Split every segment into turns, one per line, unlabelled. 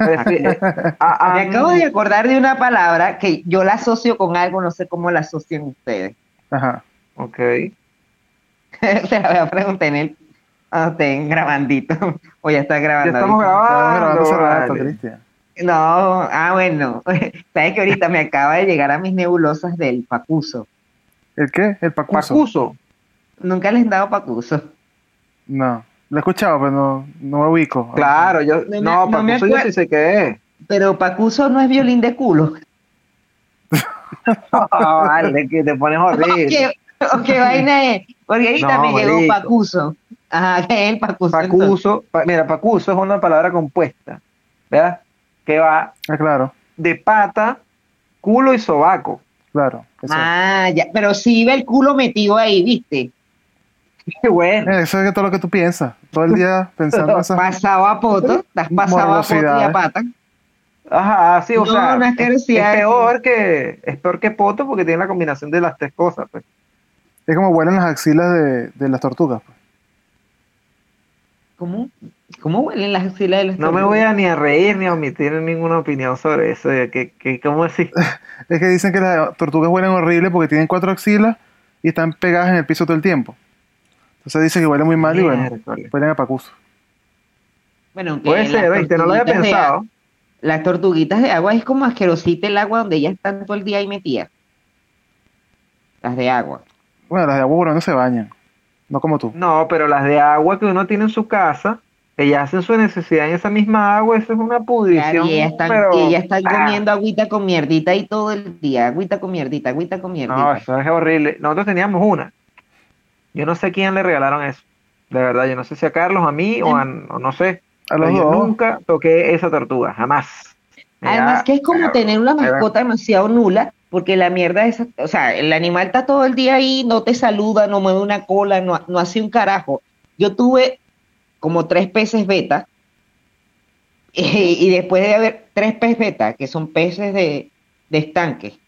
Eh,
a- a
Me acabo de acordar de una palabra que yo la asocio con algo, no sé cómo la asocian ustedes.
Ajá.
Ok.
Se la voy a preguntar en el cuando estén grabandito. O ya está
Ya
grabando.
estamos
ahorita.
Estamos grabando hace
grabando.
rato,
vale.
Cristian.
No, ah, bueno. Sabes que ahorita me acaba de llegar a mis nebulosas del pacuso.
¿El qué? ¿El pacuso?
Pacuso.
Nunca les han dado pacuso.
No. Lo he escuchado, pero no, no me ubico.
Claro, yo.
No me-
No,
no me
Pacuso yo sí sé qué es.
Pero pacuso no es violín de culo.
Ah, vale, que te pones horrible.
¿Qué, vaina es? Porque ahorita
No,
me llegó
marico.
pacuso. Ajá, ¿qué es el pacuso?
Pacuso, pa- mira, pacuso es una palabra compuesta, ¿verdad? Que va
Ah, claro,
de pata, culo y sobaco.
claro. Eso,
Ah, ya, pero sí ve el culo metido ahí, ¿viste?
Qué bueno.
Eh, eso es todo lo que tú piensas. Todo el día pensando en esas...
Pasado a poto, estás pasado a poto y a pata.
Ajá, sí, o
No,
sea,
una
es, peor que es peor que poto porque tiene la combinación de las tres cosas, pues.
Es como huelen las axilas de, de las tortugas. pues.
¿Cómo? ¿Cómo huelen las axilas de los
No me voy a ni a reír ni a omitir ninguna opinión sobre eso. que, que, ¿Cómo así?
Es que dicen que las tortugas huelen horrible porque tienen cuatro axilas y están pegadas en el piso todo el tiempo. Entonces dicen que huelen muy mal y bueno, huelen a pacuso.
Bueno, aunque
Puede ser, ¿viste? No lo había
de
pensado.
las tortuguitas de agua es como asquerosita el agua donde ellas están todo el día ahí metidas. Las de agua.
Bueno, las de agua lo menos se bañan. No como tú.
No, pero las de agua que uno tiene en su casa, ellas hacen su necesidad en esa misma agua, eso es una pudrición.
y ellas están,
pero-
y ellas están
Ah,
comiendo agüita con mierdita ahí todo el día. Agüita con mierdita, agüita con mierdita.
No, eso es horrible. Nosotros teníamos una. Yo no sé quién le regalaron eso. De verdad, yo no sé si a Carlos, a mí o, a, o no sé.
A los
Pero yo
dos.
nunca toqué esa tortuga, jamás. Me
Además
da-
que es como tener una mascota demasiado nula, porque la mierda es, o sea, el animal está todo el día ahí, no te saluda, no mueve una cola, no, no hace un carajo. Yo tuve como tres peces beta, eh, y después de haber tres peces beta, que son peces de, de estanque,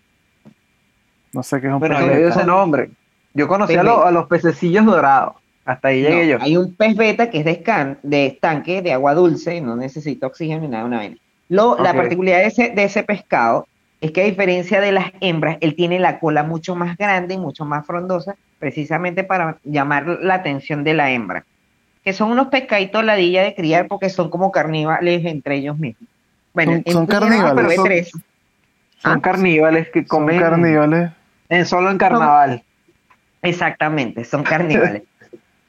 No sé qué es un
Bueno,
pez
yo le dio
beta.
ese nombre. Yo conocí a, los-
beta.
a los pececillos dorados. Hasta ahí llegué
No,
yo.
Hay un pez beta que es de, escan- de estanque, de agua dulce, no necesita oxígeno ni nada, una vaina. Lo, La particularidad de ese, de ese pescado es que a diferencia de las hembras, él tiene la cola mucho más grande y mucho más frondosa, precisamente para llamar la atención de la hembra. Que son unos pescaditos ladilla de criar porque son como carnívoros entre ellos mismos. Bueno,
Son- son
probé
Son-. Son
Ah.
carníbales que
Son
comen
carnívoros.
en solo en carnaval.
Exactamente, son carnívoros.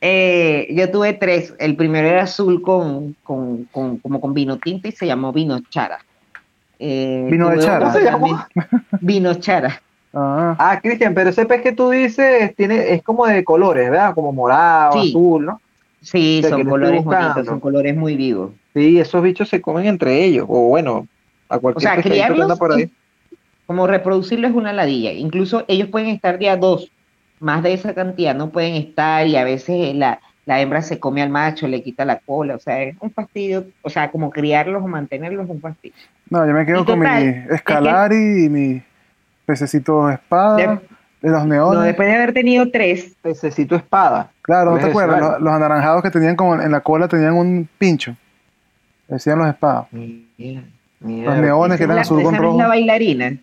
Eh, yo tuve tres. El primero era azul con, con, con- como con vino tinto y se llamó vino chara. Eh,
¿Vino de chara?
otro
¿Cómo se llamó?
Vino chara.
Ah,
Ah, Cristian, pero ese pez que tú dices tiene, es como de colores, ¿verdad? Como morado,
Sí.
azul, ¿no?
Sí,
O sea,
son colores bonitos, son colores muy vivos.
Sí, esos bichos se comen entre ellos. O bueno, a
O
cualquier
sea,
que anda
criarlos,
por ahí.
como reproducirlo es una ladilla. Incluso ellos pueden estar de a dos, más de esa cantidad no pueden estar y a veces la, la hembra se come al macho, le quita la cola, o sea, es un fastidio. O sea, como criarlos o mantenerlos es un fastidio.
no, yo me quedo con mi escalari y mi pececito espada
De-
de, los
No,
neones.
después de haber tenido tres,
Pececito espada.
claro, ¿no
¿Cuál
te acuerdas? Los, los anaranjados que tenían como en la cola tenían un pincho. Decían los espadas.
Mira,
Los neones que eran azul con
no
rojo.
la bailarina.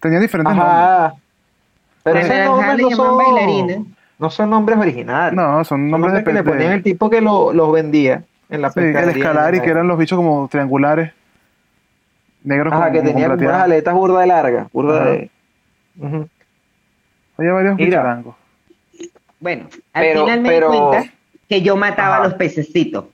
Tenían diferentes nombres.
Pero esos nombres no son,
bailarina.
no son nombres originales.
No, son
Son
nombres de,
nombres que le ponían
de-
el tipo que lo- los vendía en la
sí, el
pescadería.
escalari, que eran los bichos como triangulares. Negros
Ajá,
con,
que
con
tenían unas aletas burda de largas. Burda
Ajá.
de... Ujú.
Había varios
Mira.
bicharangos.
Bueno, al
Pero-
final me
pero-
di cuenta que yo mataba
Ajá.
a los pececitos.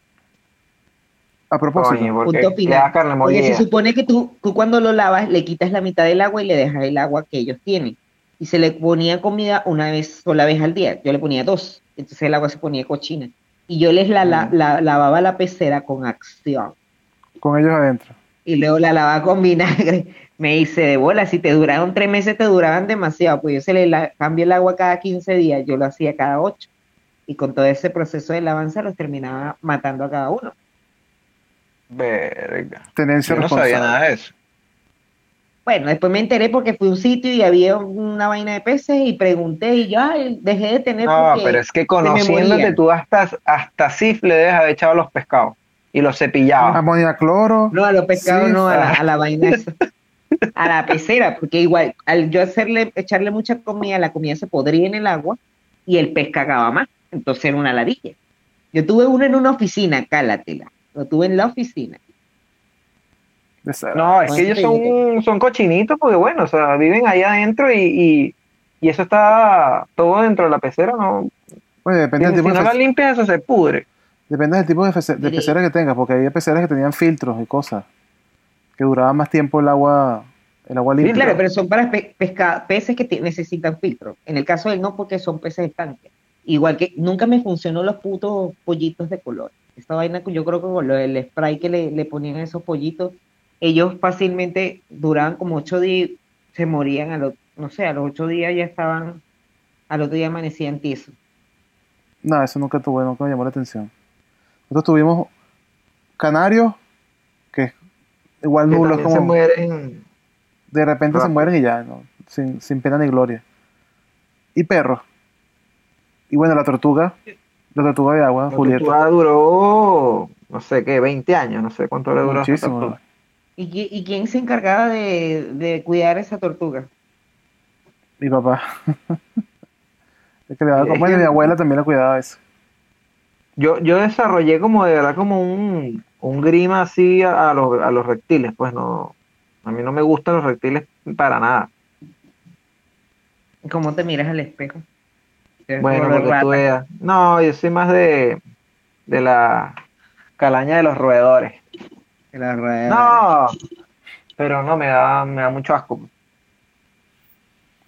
A propósito,
porque
Punto final. Porque
molida.
se supone que tú, tú cuando lo lavas le quitas la mitad del agua y le dejas el agua que ellos tienen. Y se le ponía comida una vez, sola vez al día. Yo le ponía dos. Entonces el agua se ponía cochina. Y yo les la, la- la- lavaba la pecera con acción.
con ellos adentro.
Y luego la lavaba con vinagre. Me hice de bola. Si te duraron tres meses, te duraban demasiado. Pues yo se le la- cambio el agua cada 15 días. Yo lo hacía cada 8. Y con todo ese proceso de lavanza los terminaba matando a cada uno.
Verga.
Tenencia
Yo no sabía nada de eso.
Bueno, después me enteré porque fui a un sitio y había una vaina de peces y pregunté y yo ay, dejé de tener
No, pero es que conociéndote tú hasta, hasta Sif le debes haber echado los pescados. y los cepillaba.
Amonía cloro.
No, a los pescados
Sí.
no, a la, a la vaina esa. A la pecera, porque igual, al yo hacerle, echarle mucha comida, la comida se podría en el agua y el pez cagaba más. Entonces era una ladilla. Yo tuve uno en una oficina, cálatela. Lo tuve en la oficina.
No, es que ellos son, son cochinitos porque, bueno, o sea, viven ahí adentro y, y, y eso está todo dentro de la pecera, ¿no?
Oye, depende del
Si
tipo de
no la limpias, eso se pudre.
Depende del tipo de, fece- de pecera que tengas, porque había peceras que tenían filtros y cosas. Que duraba más tiempo el agua, el agua limpia.
Claro, pero son para pe- pesca- peces que necesitan filtro. En el caso del no, porque son peces estanques. Igual que nunca me funcionó los putos pollitos de color. Esta vaina, que yo creo que con lo del spray que le, le ponían a esos pollitos, ellos fácilmente duraban como ocho días, se morían a los, no sé, a los ocho días ya estaban, al otro día amanecían tiesos.
No, eso nunca tuve, nunca me llamó la atención. Nosotros tuvimos canarios, que igual
Que
nulos,
se
como
mueren.
de repente se mueren y ya, ¿no? sin, sin pena ni gloria. Y perros. Y bueno, la tortuga, la tortuga de agua,
La
Julieta.
tortuga duró, no sé qué, 20 años, no sé cuánto le duró.
Muchísimo.
¿Y, y quién se encargaba de, de cuidar esa tortuga?
Mi papá. Es que le daba
que-
mi abuela también la cuidaba eso.
Yo, yo desarrollé como de verdad como un, un grima así a, a los, a los reptiles, pues no, a mí no me gustan los reptiles para nada.
¿Cómo te miras al espejo?
Bueno, porque tú veas. No, yo soy más de, de la calaña de los roedores.
De la.
No, pero no, me da, me da mucho asco.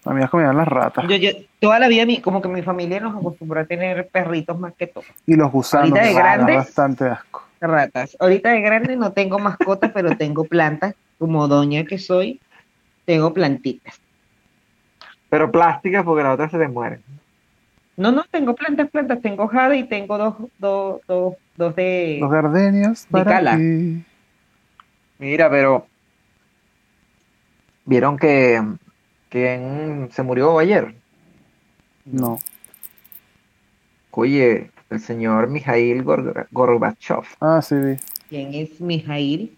A mí me comían las ratas.
Yo, yo, toda la vida, mi, como que mi familia nos acostumbró a tener perritos más que todo.
Y los gusanos.
Ahorita de grandes.
bastante asco.
Ratas. Ahorita de grande no tengo mascotas, pero tengo plantas. Como doña que soy, tengo plantitas.
Pero plásticas porque la otra se te muere.
No, no, tengo plantas, plantas. Tengo jade y tengo dos, dos, dos, dos de...
Los gardenias para
cala.
ti.
Mira, pero vieron que, que se murió ayer.
No.
Oye, el señor Mijail Gor- Gorbachev.
Ah, sí, vi.
¿Quién es Mijail?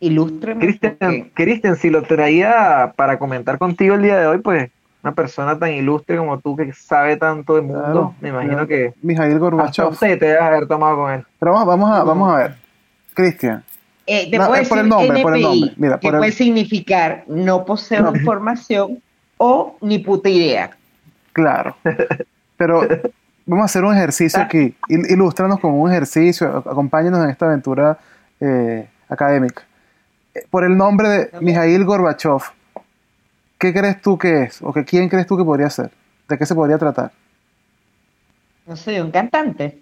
Ilústreme.
Cristian, Cristian, si lo traía para comentar contigo el día de hoy, pues una persona tan ilustre como tú que sabe tanto del mundo,
Claro,
me imagino
claro.
que
Mijail
hasta
Gorbachev.
un té te debes haber tomado con él.
Pero vamos, vamos, a, vamos a ver. Cristian.
Eh, te
No,
puedo
es por el nombre, por el
NPI,
nombre. Mira,
que
por el-
puede significar no poseo
No.
información o ni puta idea.
Claro. Pero vamos a hacer un ejercicio aquí. Il- Ilústranos con un ejercicio. a- Acompáñanos en esta aventura eh, académica. Eh, Por el nombre de Mijail Gorbachev, ¿qué crees tú que es? ¿O que quién crees tú que podría ser? ¿De qué se podría tratar?
No sé, un cantante.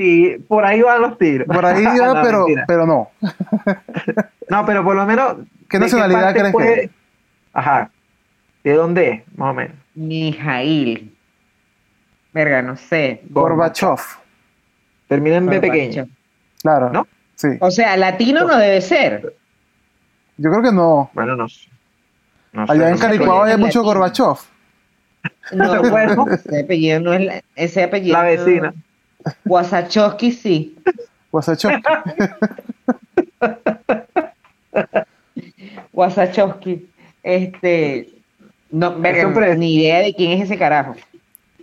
Sí, por ahí van los tiros.
Por ahí va,
No,
pero,
mentira.
pero no.
No, pero por lo menos.
¿Qué
¿de
nacionalidad
parte
crees
puede-
que es?
Ajá. ¿De dónde es, más o menos?
Mijail. Verga, no sé.
Gorbachev.
Termina en B pequeño.
Claro.
¿No?
Sí.
O sea, latino no debe ser.
Yo creo que no.
Bueno, no sé. No sé,
Allá en. Caricuao hay
Latino.
mucho Gorbachev.
No,
Bueno.
ese apellido no es la- ese apellido.
La vecina.
Wasachowski sí.
Gorbachev.
Wasachowski. Este. No, verga, ni idea de quién es ese carajo.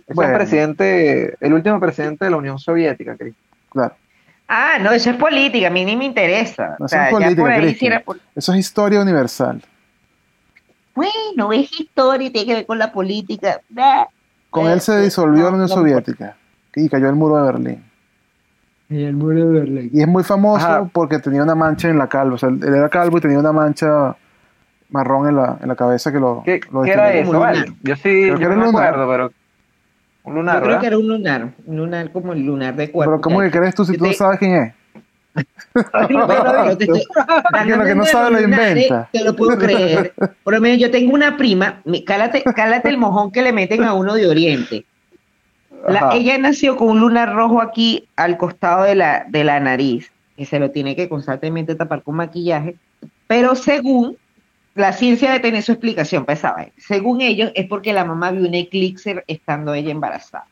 Es
Bueno.
el presidente, el último presidente de la Unión Soviética, Cris.
Claro.
Ah, no, eso es política, a mí ni me interesa.
No,
o
eso
sea,
es política, Eso historia universal.
Bueno, es historia, tiene que ver con la política.
Con
Eh,
él se disolvió
no,
la Unión
no
Soviética y cayó el muro de Berlín.
Y el muro de Berlín.
Y es muy famoso
Ajá.
porque tenía una mancha en la calva. O sea, él era calvo y tenía una mancha marrón en la, en la cabeza que lo,
¿Qué,
lo
qué era eso? Vale? Yo sí,
Creo
yo
que era
no me
lunar.
acuerdo, pero un lunar,
Yo creo
¿verdad?
que era un lunar, un lunar como el lunar de cuerpo.
Pero ¿cómo que crees tú si
Yo
tú no
te-
sabes quién es?
Yo te estoy-
que lo que no sabe lo inventa.
Te lo puedo creer. Por lo menos yo tengo una prima, cálate, cálate el mojón que le meten a uno de Oriente. La- ella nació con un lunar rojo aquí al costado de la, de la nariz, y se lo tiene que constantemente tapar con maquillaje, pero según la ciencia de tener su explicación esa vaina, según ellos es porque la mamá vio un eclipse estando ella embarazada.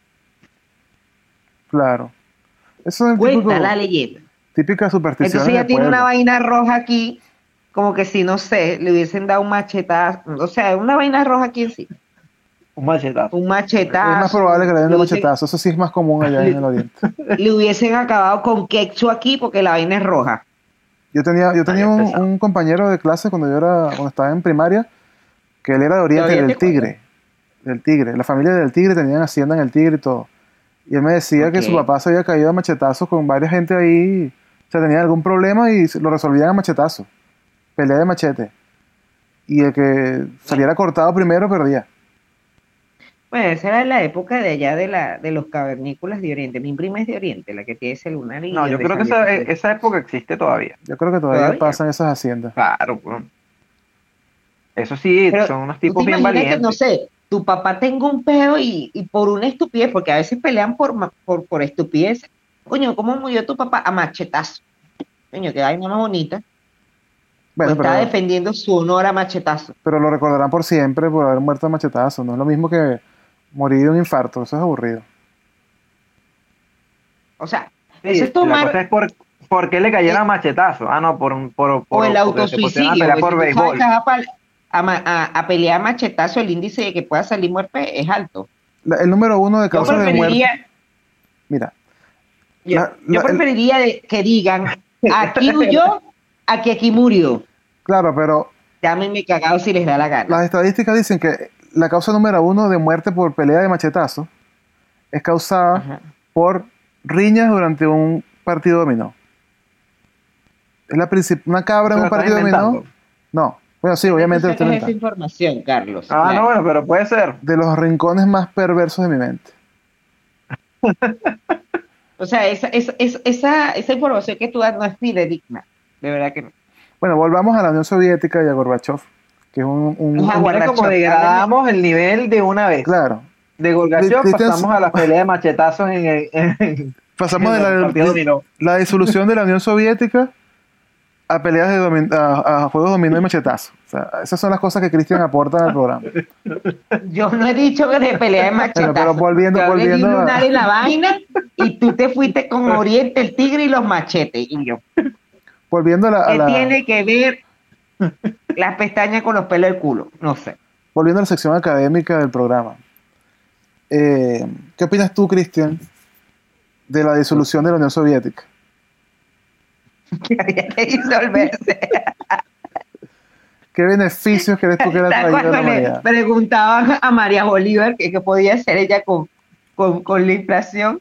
Claro. Eso es
Cuenta
típico-
la leyenda.
típica superstición.
Entonces ella tiene una vaina roja aquí, como que si, no sé, le hubiesen dado un machetazo, o sea, una vaina roja aquí encima,
Un machetazo.
un machetazo.
Es más probable que le den de machetazo. Eso sí es más común allá en el oriente.
Le hubiesen acabado con quechua aquí porque la vaina es roja.
Yo tenía, yo tenía un, compañero de clase cuando yo era, cuando estaba en primaria, que él era de Oriente,
Oriente,
del Tigre. Del Tigre. La familia del Tigre tenían hacienda en el Tigre y todo. Y él me decía que su papá se había caído a machetazos con varias gente ahí. O sea, tenían algún problema y lo resolvían a machetazos. Pelea de machete. Y el que saliera cortado primero perdía.
Bueno, esa era la época de allá de, la, de los cavernícolas de Oriente. Mi prima es de Oriente, la que tiene ese lunar. y
No, yo creo que esa,
ese-
esa época existe todavía.
Yo creo que todavía,
¿Todavía?
pasan esas haciendas.
Claro, pues. Eso sí,
Pero,
son unos
¿tú te
tipos bien
que,
valientes.
no sé, tu papá tenga un pedo y, y por una estupidez, porque a veces pelean por, por, por estupidez. Coño, ¿cómo murió tu papá? A machetazo. Coño, que vaina más bonita.
Bueno,
Pues está defendiendo su honor a machetazo.
pero lo recordarán por siempre por haber muerto a machetazos. No es lo mismo que morir de un infarto. Eso es aburrido.
O sea, eso es
La
tomar
cosa es por, por qué le cayera machetazo. Ah, no, por, un- por, por,
o el autosuicidio.
pelear por
si tú sabes
béisbol.
a, a a- a pelear a machetazo, el índice de que pueda salir muerte es alto.
La- el número uno de
Yo
causas de muerte.
preferiría,
Mira,
yo,
La-
yo
la-
preferiría de- que digan, aquí huyó, a que aquí murió.
claro, pero
Llámenme cagado si les da la gana.
las estadísticas dicen que la causa número uno de muerte por pelea de machetazo es causada
Ajá.
por riñas durante un partido dominó. Es la una cabra en un partido dominó. No, bueno, sí, obviamente lo
esa información, Carlos.
Ah,
claro.
no, bueno, pero puede ser.
De los rincones más perversos de mi mente.
O sea, esa, esa, esa, esa, esa información que tú das no es fidedigna. De verdad que no.
Bueno, volvamos a la Unión Soviética y a Gorbachev, que es un... un-
Mira
Gorbachev,
como degradamos el nivel de una vez.
claro,
De
Cristian-
pasamos a la pelea de machetazos en el, en,
pasamos de
en el
la,
partido
de- la disolución de la Unión Soviética a peleas de domin- a, a juegos dominó y machetazo. O sea, esas son las cosas que Cristian aporta al programa.
Yo no he dicho que de pelea de machetazo.
pero volviendo-
Yo de
volviendo a-
en la vaina y tú te fuiste con Oriente, el tigre y los machetes. Y yo,
Volviendo a la, a
¿qué
la-
tiene que ver las pestañas con los pelos del culo? No sé.
volviendo a la sección académica del programa. Eh, ¿Qué opinas tú, Cristian, de la disolución de la Unión Soviética?
Que había que disolverse.
¿Qué beneficios crees tú que le ha traído a la
preguntaban a María Bolívar que, qué podía hacer ella con, con, con la inflación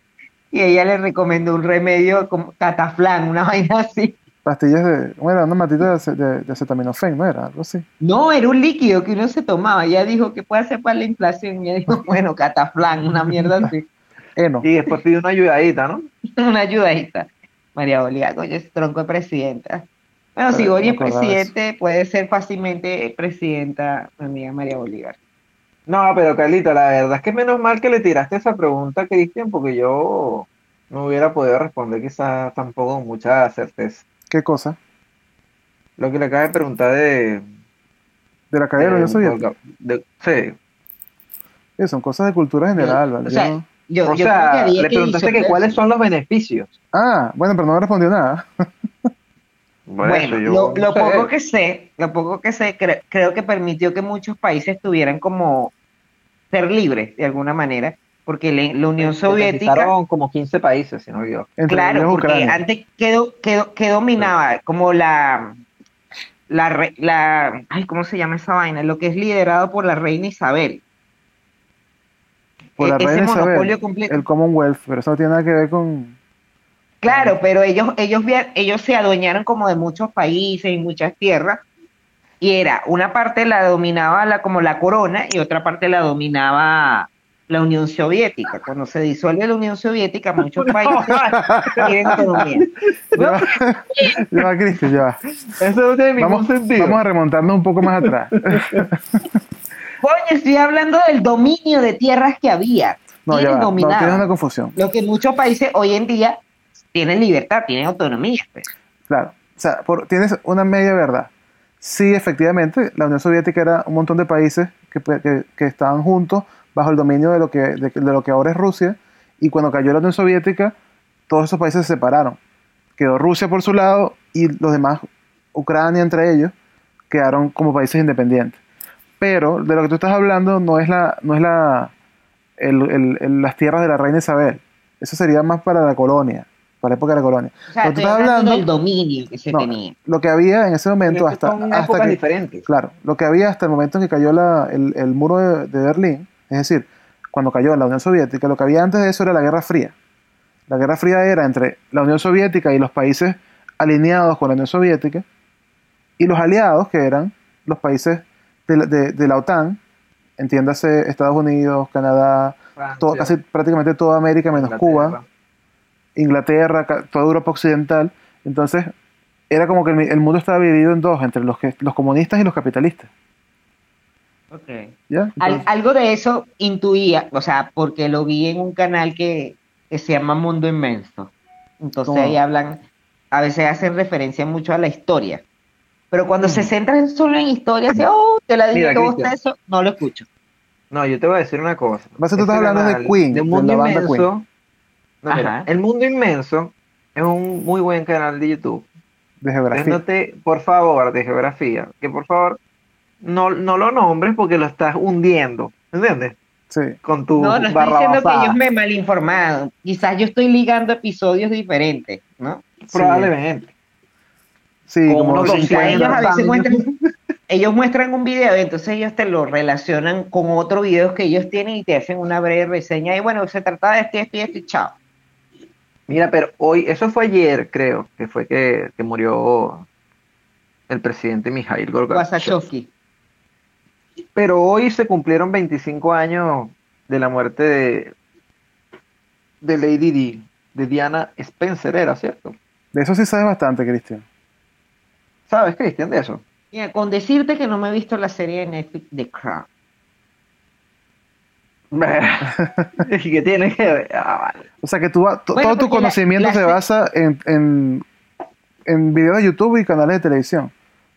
y ella le recomendó un remedio como cataflán, una vaina así.
Pastillas de... ¿Cómo era? Una matita de, ace- de, de acetaminofén, ¿no era? Algo así.
No, era un líquido que uno se tomaba. Ella dijo, ¿qué puede hacer para la inflación? Y ella dijo, bueno, cataflán, una mierda así.
Eno.
Y después pidió una ayudadita, ¿no?
una ayudadita. María Bolívar, coño, es tronco de presidenta. Bueno, si
Pero no
es presidente, puede ser fácilmente presidenta, mi amiga María Bolívar.
No, pero Carlita, la verdad es que menos mal que le tiraste esa pregunta a Cristian, porque yo no hubiera podido responder quizás tampoco con mucha certeza.
¿Qué cosa?
Lo que le acaba de preguntar de...
De la de- Soviética.
de- sí.
Son cosas de cultura general, ¿vale?
O sea,
Yo
Yo,
O
yo
sea, le preguntaste que cuáles son los beneficios.
Ah, bueno, pero no me respondió nada.
Bueno,
Bueno,
yo
lo,
no
lo
sé.
poco que sé, lo poco que sé, cre- creo que permitió que muchos países tuvieran como ser libres de alguna manera, porque le- la Unión Soviética,
como 15 países, si no me equivoco.
Entre
claro, porque
Ucrania.
antes quedó, quedó, que dominaba como la, la, re- la, ay, ¿cómo se llama esa vaina? Lo que es liderado por la reina Isabel.
Por la
E- ese
reina Isabel,
monopolio completo.
el Commonwealth, pero eso no tiene nada que ver con...
Claro, pero ellos, ellos, ellos se adueñaron como de muchos países y muchas tierras. Y era, una parte la dominaba la, como la corona y otra parte la dominaba la Unión Soviética. Cuando se disuelve la Unión Soviética, muchos países tienen autonomía.
Ya va, ya va, Cristian, ya va.
Eso no tiene ningún
Vamos,
sentido.
vamos a remontarnos un poco más atrás.
Coño, estoy hablando del dominio de tierras que había.
No, ya va. No, tienes una confusión.
Lo que muchos países hoy en día tienen libertad, tienen autonomía. pues.
Claro. O sea, por- tienes una media verdad. Sí, efectivamente, la Unión Soviética era un montón de países que, que- que estaban juntos bajo el dominio de lo, que, de, de lo que ahora es Rusia. Y cuando cayó la Unión Soviética, todos esos países se separaron. Quedó Rusia por su lado y los demás, Ucrania entre ellos, quedaron como países independientes. Pero de lo que tú estás hablando no es la, no es la, el- el- el- las tierras de la reina Isabel. Eso sería más para la colonia, para la época de la colonia.
O sea,
Lo que
estoy
tú estás
hablando del dominio que se
No,
tenía.
lo que había en ese momento hasta,
son
hasta
épocas
que,
diferentes.
Claro, lo que había hasta el momento en que cayó la- el, el muro de, de Berlín, es decir, cuando cayó la Unión Soviética, lo que había antes de eso era la Guerra Fría. La Guerra Fría era entre la Unión Soviética y los países alineados con la Unión Soviética, y los aliados, que eran los países de la, de- de la OTAN, entiéndase Estados Unidos, Canadá, todo- casi prácticamente toda América menos
Inglaterra.
Cuba, Inglaterra, toda Europa occidental. Entonces, era como que el, el mundo estaba dividido en dos, entre los, que, los comunistas y los capitalistas.
Algo de eso intuía, o sea, porque lo vi en un canal que, que se llama Mundo Inmenso. Entonces
¿Cómo?
ahí hablan, a veces hacen referencia mucho a la historia. Pero cuando se centran solo en historia, así, oh, te la dije que eso, no lo escucho.
No, yo te voy a decir una cosa.
Vas a tú estás hablando de Queen,
de
de
Mundo
banda
Inmenso. No, mira,
Ajá.
el Mundo Inmenso es un muy buen canal de YouTube.
de geografía.
por favor, de geografía, que por favor no, no lo nombres porque lo estás hundiendo. ¿Entiendes?
Sí.
Con tu
No, no estoy diciendo que ellos me mal informado. Quizás yo estoy ligando episodios diferentes, ¿no?
Probablemente.
Sí, como
50
ellos a veces
años.
muestran, ellos muestran un video y entonces ellos te lo relacionan con otro video que ellos tienen y te hacen una breve reseña y bueno, se trataba de y esto y chao.
Mira, pero hoy, eso fue ayer, creo, que fue que, que murió el presidente Mikhail Gorbachev. Pero hoy se cumplieron 25 años de la muerte de, de Lady Di, de Diana Spencer, era, ¿cierto?
de eso sí sabes bastante, Cristian.
¿Sabes, Cristian, de eso?
Mira, con decirte que no me he visto la serie de Netflix The Crown.
¿Y qué tiene que ver? Ah, vale.
O sea que tú,
Bueno,
todo tu
la-
conocimiento
la
se
se-
basa en, en, en videos de YouTube y canales de televisión,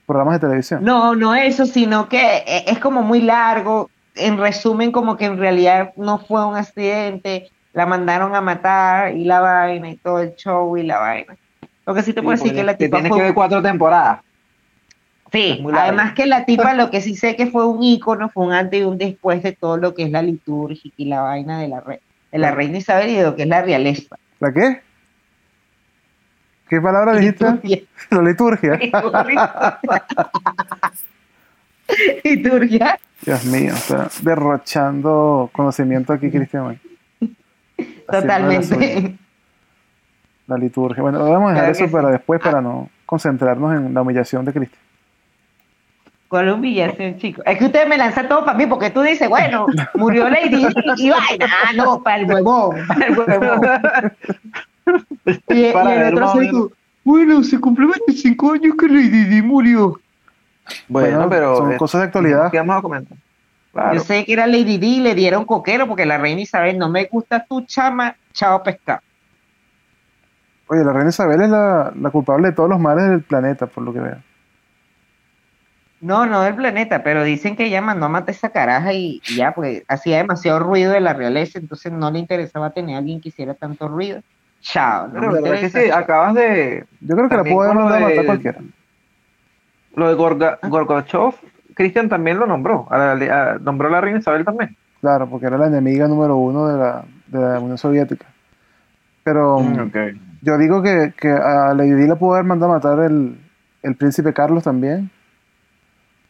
programas de televisión.
No, no eso, sino que e- es como muy largo. En resumen, como que en realidad no fue un accidente, la mandaron a matar y la vaina y todo el show y la vaina. Lo que sí te puedo decir que la
que
tipa
tiene
fue
que ver cuatro temporadas.
Sí, además que la tipa lo que sí sé que fue un ícono, fue un antes y un después de todo lo que es la liturgia y la vaina de la, re- de la reina Isabel y de lo que es la realeza.
¿La qué? ¿Qué palabra dijiste? La liturgia.
Liturgia.
Dios mío, está derrochando conocimiento aquí, Cristian. la.
Totalmente.
La liturgia. Bueno, vamos a dejar
Claro
eso para
sí.
después, para no concentrarnos en la humillación de Cristian.
¿Cuál humillación, chico? Es que ustedes me lanzan todo para mí, porque tú dices, bueno, murió Lady Di y vaina. Ah, no, para el huevón, para el huevón. Y, y
Para
el
ver
bueno, se cumplió 25 años que Lady Di murió.
Bueno,
Bueno,
pero.
son
eh,
cosas de actualidad.
¿Qué vamos a comentar? Claro.
Yo sé que era Lady Di y le dieron coquero porque la reina Isabel no me gusta tu chama, chao pescado.
Oye, la reina Isabel es la, la culpable de todos los males del planeta, por lo que veo.
No, no del planeta, pero dicen que ella mandó a matar esa caraja y, y ya, porque hacía demasiado ruido de la realeza, entonces no le interesaba tener a alguien que hiciera tanto ruido. Chao, no
Pero
me
verdad que sí, acabas de.
Yo creo que la
lo
mandado a matar cualquiera.
Lo de Gorga, Gorbachev, Cristian también lo nombró. A la- a- nombró a la reina Isabel también.
Claro, porque era la enemiga número uno de la, de la Unión Soviética. Pero
Mm,
yo digo que, que a Lady Di la pudo haber mandado a matar el, el príncipe Carlos también.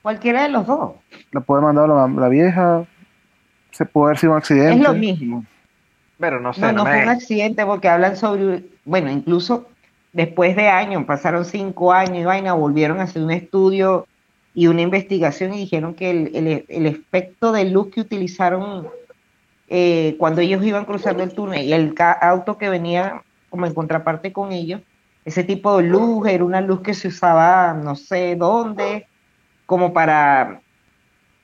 Cualquiera de los dos.
La pudo haber mandado la, la vieja. Se pudo haber sido un accidente.
Es lo mismo.
Pero no sé,
No,
no,
no fue un accidente porque hablan sobre, bueno, incluso después de años, pasaron cinco años y vaina, volvieron a hacer un estudio y una investigación y dijeron que el, el- el efecto de luz que utilizaron eh, cuando ellos iban cruzando el túnel y el auto que venía como en contraparte con ellos, ese tipo de luz era una luz que se usaba no sé dónde, como para,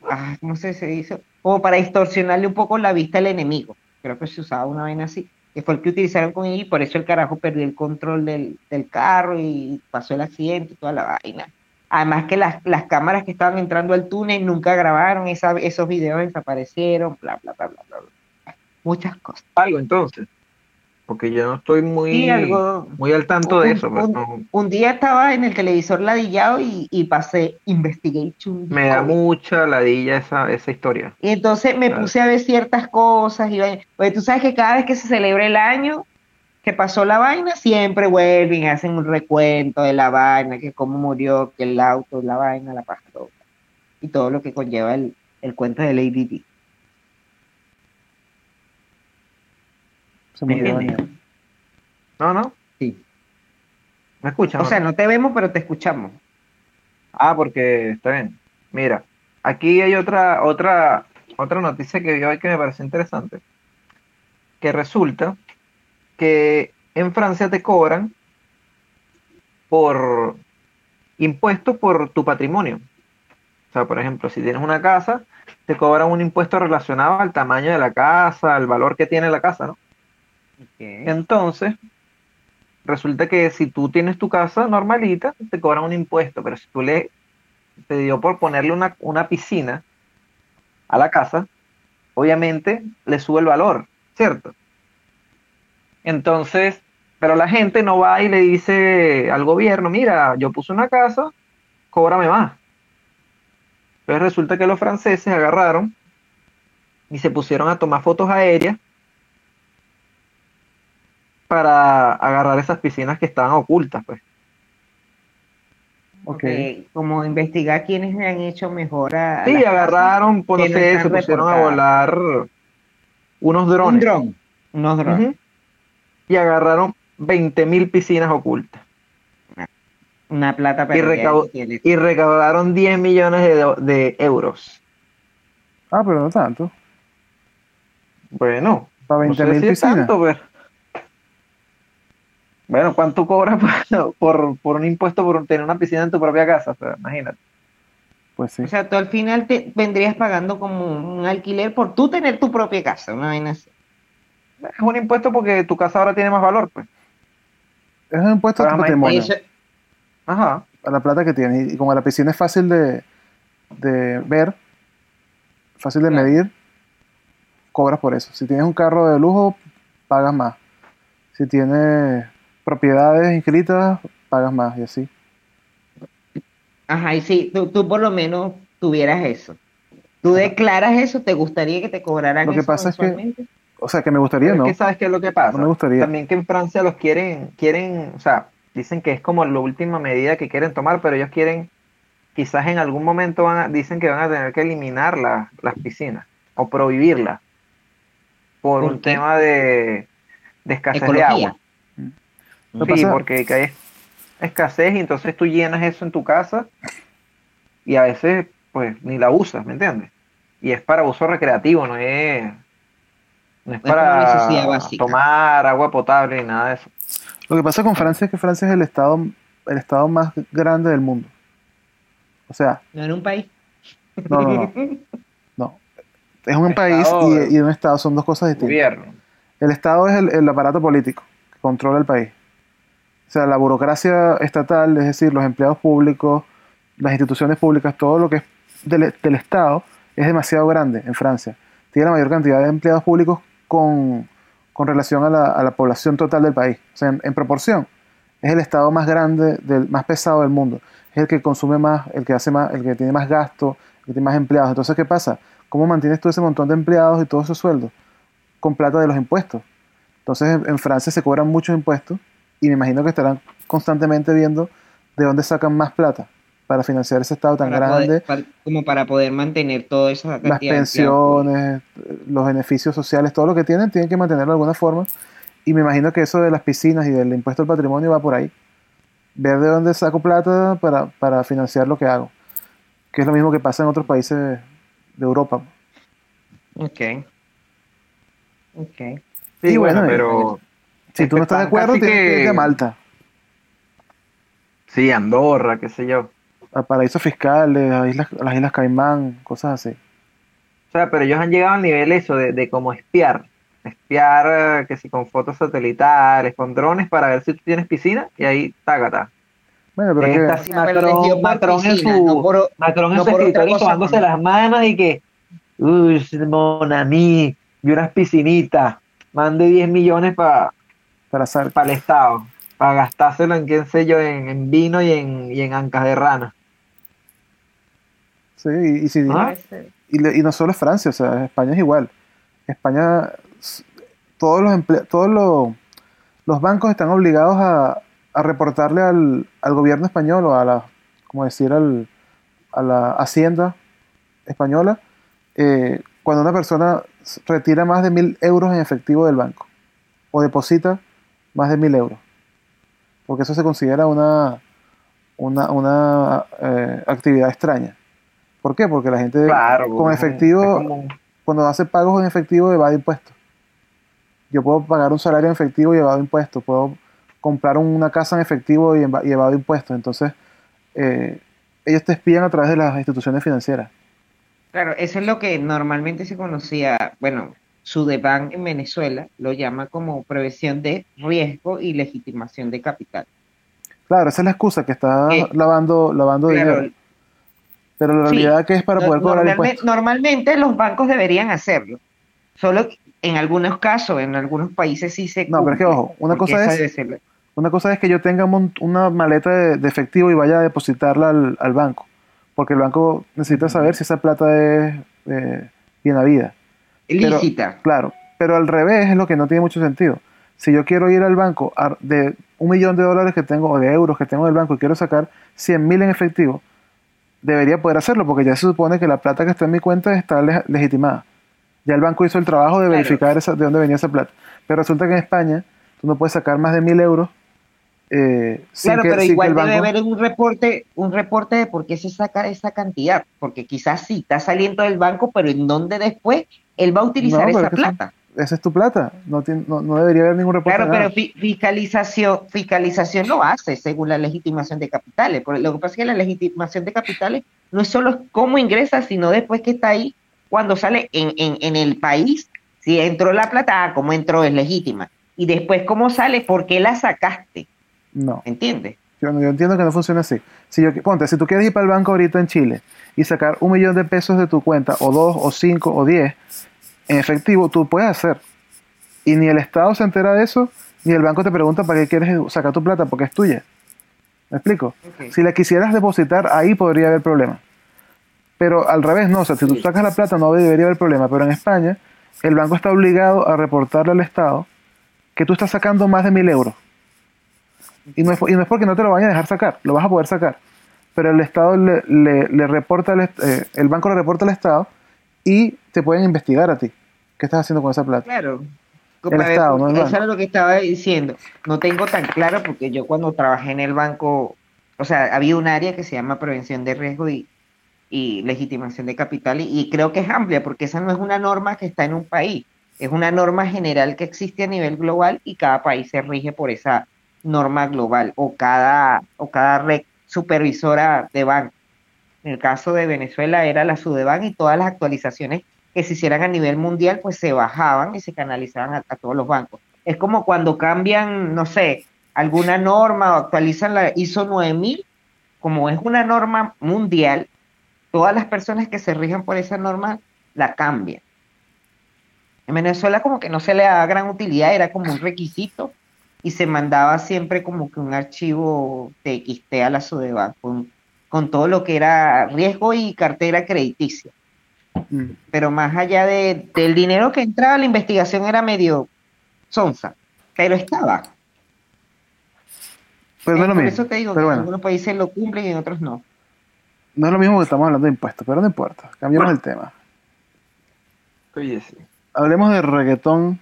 ah, ¿cómo se se dice? Como para distorsionarle un poco la vista al enemigo. Creo que se usaba una vaina así, que fue el que utilizaron con ellos y por eso el carajo perdió el control del, del carro y pasó el accidente y toda la vaina. Además que las, las cámaras que estaban entrando al túnel nunca grabaron, esa- esos videos desaparecieron, bla, bla, bla, bla, bla. Muchas cosas.
Algo entonces. Porque yo no estoy muy,
Sí, algo-
muy al tanto de
un-
eso. pues,
un-
no.
Un día estaba en el televisor ladillado y, y pasé Investigation.
me da mucha ladilla esa, esa historia.
Y entonces me puse a ver ciertas cosas. Y, pues tú sabes que cada vez que se celebra el año que pasó la vaina, siempre vuelven y hacen un recuento de la vaina, que cómo murió, que el auto, la vaina, la pasó. Y todo lo que conlleva el, el cuento de Lady Di.
No, no,
Sí.
me escuchan.
O sea, no te vemos, pero te escuchamos.
Ah, porque está bien. Mira, aquí hay otra, otra, otra noticia que vi hoy que me parece interesante. Que resulta que en Francia te cobran por impuestos por tu patrimonio. O sea, por ejemplo, si tienes una casa, te cobran un impuesto relacionado al tamaño de la casa, al valor que tiene la casa, ¿no? Entonces, resulta que si tú tienes tu casa normalita, te cobran un impuesto, pero si tú le te dio por ponerle una, una piscina a la casa, obviamente le sube el valor, ¿cierto? Entonces, pero la gente no va y le dice al gobierno, mira, yo puse una casa, cóbrame más. Entonces resulta que los franceses agarraron y se pusieron a tomar fotos aéreas para agarrar esas piscinas que estaban ocultas, pues.
Ok.
Ok, Como investigar quiénes le han hecho mejor a.
Sí,
las
agarraron, pues, no
no
sé,
están
se pusieron a volar unos
casas. Un
drones.
dron. Unos drones.
Y agarraron 20.000 piscinas ocultas.
Una plata
Y,
perdida
recau-
que tiene.
y recaudaron 10 millones de, do- de euros.
Ah, pero no tanto.
Bueno,
Para
no
20
sé
mil
si es
piscinas.
tanto, pero- Bueno, ¿cuánto cobras por, por, por un impuesto por tener una piscina en tu propia casa? O sea, imagínate.
Pues sí.
O sea, tú al final te vendrías pagando como un alquiler por tú tener tu propia casa, una vaina así.
Es un impuesto porque tu casa ahora tiene más valor, pues.
Es un impuesto a tu patrimonio,
Eso-
Ajá.
a la plata que tienes. Y como la piscina es fácil de, de ver, fácil de
Claro.
medir, cobras por eso. Si tienes un carro de lujo, pagas más. Si tienes propiedades inscritas, pagas más y así.
Ajá, y si tú, tú por lo menos tuvieras eso. Tú declaras eso, ¿te gustaría que te cobraran
Lo que
eso
pasa es que-? O sea, que me gustaría,
Pero
¿no?
es que sabes qué es lo que pasa.
No me gustaría.
También que en Francia los quieren, quieren, o sea, dicen que es como la última medida que quieren tomar, pero ellos quieren, quizás en algún momento van a- dicen que van a tener que eliminar la- las piscinas o prohibirlas por,
¿Por
un
qué?
tema de, de escasez de agua. Sí,
pasa-
porque que hay escasez y entonces tú llenas eso en tu casa y a veces pues ni la usas, ¿me entiendes? Y es para uso recreativo, no es, no es para tomar agua potable ni nada de eso.
Lo que pasa con Francia es que Francia es el estado, el estado más grande del mundo. O sea,
No en un país.
no, no, no. no. Es un
Estado
país y, y un estado son dos cosas distintas.
Gobierno.
El Estado es el, el aparato político que controla el país. O sea, la burocracia estatal, es decir, los empleados públicos, las instituciones públicas, todo lo que es del, Estado es demasiado grande en Francia. Tiene la mayor cantidad de empleados públicos con, con relación a la, a la población total del país. O sea, en, proporción, es el Estado más grande, del, más pesado del mundo. Es el que consume más, el que hace más, el que tiene más gasto, el que tiene más empleados. Entonces, ¿qué pasa? ¿Cómo mantienes todo ese montón de empleados y todos esos sueldos? con plata de los impuestos. Entonces en, en Francia se cobran muchos impuestos y me imagino que estarán constantemente viendo de dónde sacan más plata para financiar ese estado tan
Para
grande,
poder- para- como para poder mantener toda esa
las pensiones, los beneficios sociales, todo lo que tienen, tienen que mantenerlo de alguna forma. Y me imagino que eso de las piscinas y del impuesto al patrimonio va por ahí. Ver de dónde saco plata para, para financiar lo que hago. Que es lo mismo que pasa en otros países de Europa.
Ok. Ok.
Sí,
Y
bueno,
bueno,
pero
Si tú no estás de acuerdo, tienes que
que-
irte a Malta.
sí, Andorra, qué sé yo.
a paraísos fiscales, a, islas, a las Islas Caimán, cosas así.
O sea, pero ellos han llegado al nivel eso de, de como espiar. Espiar, eh, que si con fotos satelitales, con drones, para ver si tú tienes piscina, y ahí, tágata.
Bueno, pero es
Está
que,
así
pero
Macron,
les dio por
Macron en
piscina,
su,
no por-
Macron en
no
su escritorio tomándose
no.
las manos y que, uy, mon ami, y unas piscinitas, mande 10 millones para
para
el Estado. Para gastárselo en, quién sé yo, en, en vino y en, y en ancas de rana.
Sí, y, y si-
Ah.
y, no solo es Francia, o sea, España es igual. España, todos los emple- todos los, los bancos están obligados a, a reportarle al, al gobierno español o a la, como decir, al, a la hacienda española eh, cuando una persona retira más de mil euros en efectivo del banco o deposita más de mil euros. Porque eso se considera una, una, una eh, actividad extraña. ¿Por qué? Porque la gente
Claro.
con efectivo,
como-
cuando hace pagos en efectivo, evade impuestos. Yo puedo pagar un salario en efectivo y evado impuestos. Puedo comprar una casa en efectivo y, y evado impuestos. Entonces, eh, ellos te espían a través de las instituciones financieras.
Claro, eso es lo que normalmente se conocía, bueno, Sudeban en Venezuela lo llama como prevención de riesgo y legitimación de capital.
Claro, esa es la excusa que está
Eh,
lavando, lavando
Claro,
dinero. Pero la
sí.
realidad que es para
no-
poder cobrar impuestos.
normalmente los bancos deberían hacerlo. Solo en algunos casos, en algunos países sí se
No, pero es que, ojo, una cosa es- Una cosa es que yo tenga una maleta de, de efectivo y vaya a depositarla al, al banco. Porque el banco necesita saber si esa plata es eh, bien habida. Pero-
lícita.
Claro, pero al revés es lo que no tiene mucho sentido. Si yo quiero ir al banco a- de un millón de dólares que tengo o de euros que tengo en el banco y quiero sacar 100 mil en efectivo, debería poder hacerlo porque ya se supone que la plata que está en mi cuenta está le- legitimada. Ya el banco hizo el trabajo de
Claro.
verificar esa- de dónde venía esa plata. Pero resulta que en España tú no puedes sacar más de mil euros eh,
Claro,
que,
pero igual debe
banco...
haber un reporte, un reporte de por qué se saca esa cantidad, porque quizás sí está saliendo del banco, pero en dónde después él va a utilizar
No,
esa
son-
plata.
Esa es tu plata. No, tiene- no, no debería haber ningún reporte.
Claro, pero fiscalización, fiscalización lo hace según la legitimación de capitales. Porque lo que pasa es que la legitimación de capitales no es solo cómo ingresa, sino después que está ahí, cuando sale en, en, en el país, si entró la plata, ah, cómo entró es legítima. Y después cómo sale, por qué la sacaste,
No.
¿entiendes?
Yo, yo entiendo que no funciona así. Si yo, ponte, si tú quieres ir para el banco ahorita en Chile y sacar un millón de pesos de tu cuenta, o dos, o cinco, o diez, en efectivo, tú puedes hacer. Y ni el Estado se entera de eso, ni el banco te pregunta para qué quieres sacar tu plata, porque es tuya. ¿Me explico? Si la quisieras depositar, ahí podría haber problema. Pero al revés, no. O sea, si tú sacas la plata, no debería haber problema. Pero en España, el banco está obligado a reportarle al Estado que tú estás sacando más de mil euros. Y no, es, y no es porque no te lo vayan a dejar sacar, lo vas a poder sacar. Pero el Estado le, le- le reporta, est- eh, el banco le reporta al Estado y te pueden investigar a ti. ¿Qué estás haciendo con esa plata?
Claro.
El
ver,
Estado, no el
Eso era lo que estaba diciendo. No tengo tan claro porque yo cuando trabajé en el banco, o sea, había un área que se llama prevención de riesgo y, y legitimación de capital y, y creo que es amplia porque esa no es una norma que está en un país, es una norma general que existe a nivel global y cada país se rige por esa norma global o cada, o cada red supervisora de banco. En el caso de Venezuela era la Sudeban y todas las actualizaciones que se hicieran a nivel mundial, pues se bajaban y se canalizaban a, a todos los bancos. Es como cuando cambian, no sé, alguna norma o actualizan la ISO 9000, como es una norma mundial, todas las personas que se rigen por esa norma la cambian. En Venezuela como que no se le daba gran utilidad, era como un requisito y se mandaba siempre como que un archivo TXT a la Sudeban con, con todo lo que era riesgo y cartera crediticia
Mm.
pero más allá de, del dinero que entraba, la investigación era medio sonsa, pero estaba.
Pero no es lo
Por
mismo.
eso te digo que en algunos países lo cumplen y en otros no.
no es lo mismo que estamos hablando de impuestos, pero no importa. Cambiamos el tema.
Oye, sí.
Hablemos de reggaetón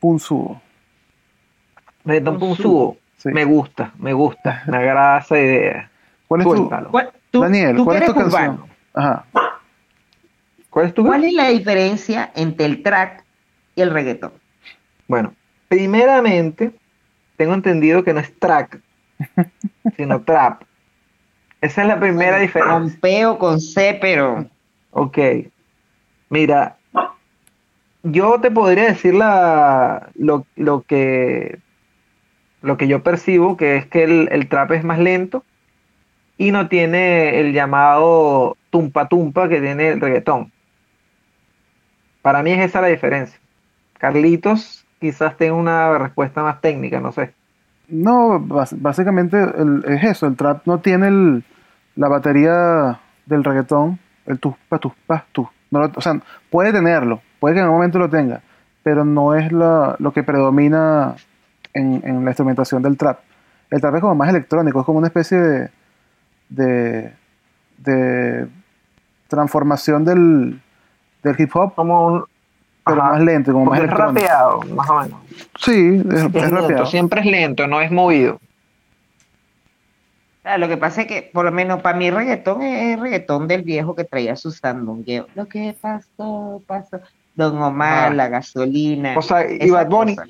punzudo.
Reggaetón
Con
Punzudo.
Sí.
Me gusta, me gusta. Me agrada esa idea.
¿Cuál es tu.
¿Cuál- tú-
Daniel,
tú
cuál es tu canción? Ajá.
¿Cuál es tu
¿Cuál es la diferencia entre el track y el reggaetón?
Bueno, primeramente, tengo entendido que no es track, sino trap. Esa es la primera
Con
diferencia.
P o con C, pero
Ok. Mira, yo te podría decir la, lo, lo que lo que yo percibo, que es que el, el trap es más lento y no tiene el llamado tumpa tumpa que tiene el reggaetón. Para mí es esa la diferencia. Carlitos quizás tenga una respuesta más técnica, no sé.
No, básicamente el- es eso, el trap no tiene el- la batería del reggaetón, el tus, pa, tus, pa, tus. No lo- o sea, puede tenerlo, puede que en algún momento lo tenga, pero no es la- lo que predomina en, en la instrumentación del trap. El trap es como más electrónico, es como una especie de, de, de transformación del, del hip hop,
Como un...
pero
Ajá,
más lento, como más
es
electrónico.
rapeado, más o menos.
Sí, es, es
Es lento, siempre es lento, no es movido.
Claro, lo que pasa es que, por lo menos para mí, reggaetón es el reggaetón del viejo que traía su sandungueo. Lo que pasó, pasó. Don Omar,
Ah.
la gasolina.
O sea, y Bad Bunny.
cosa.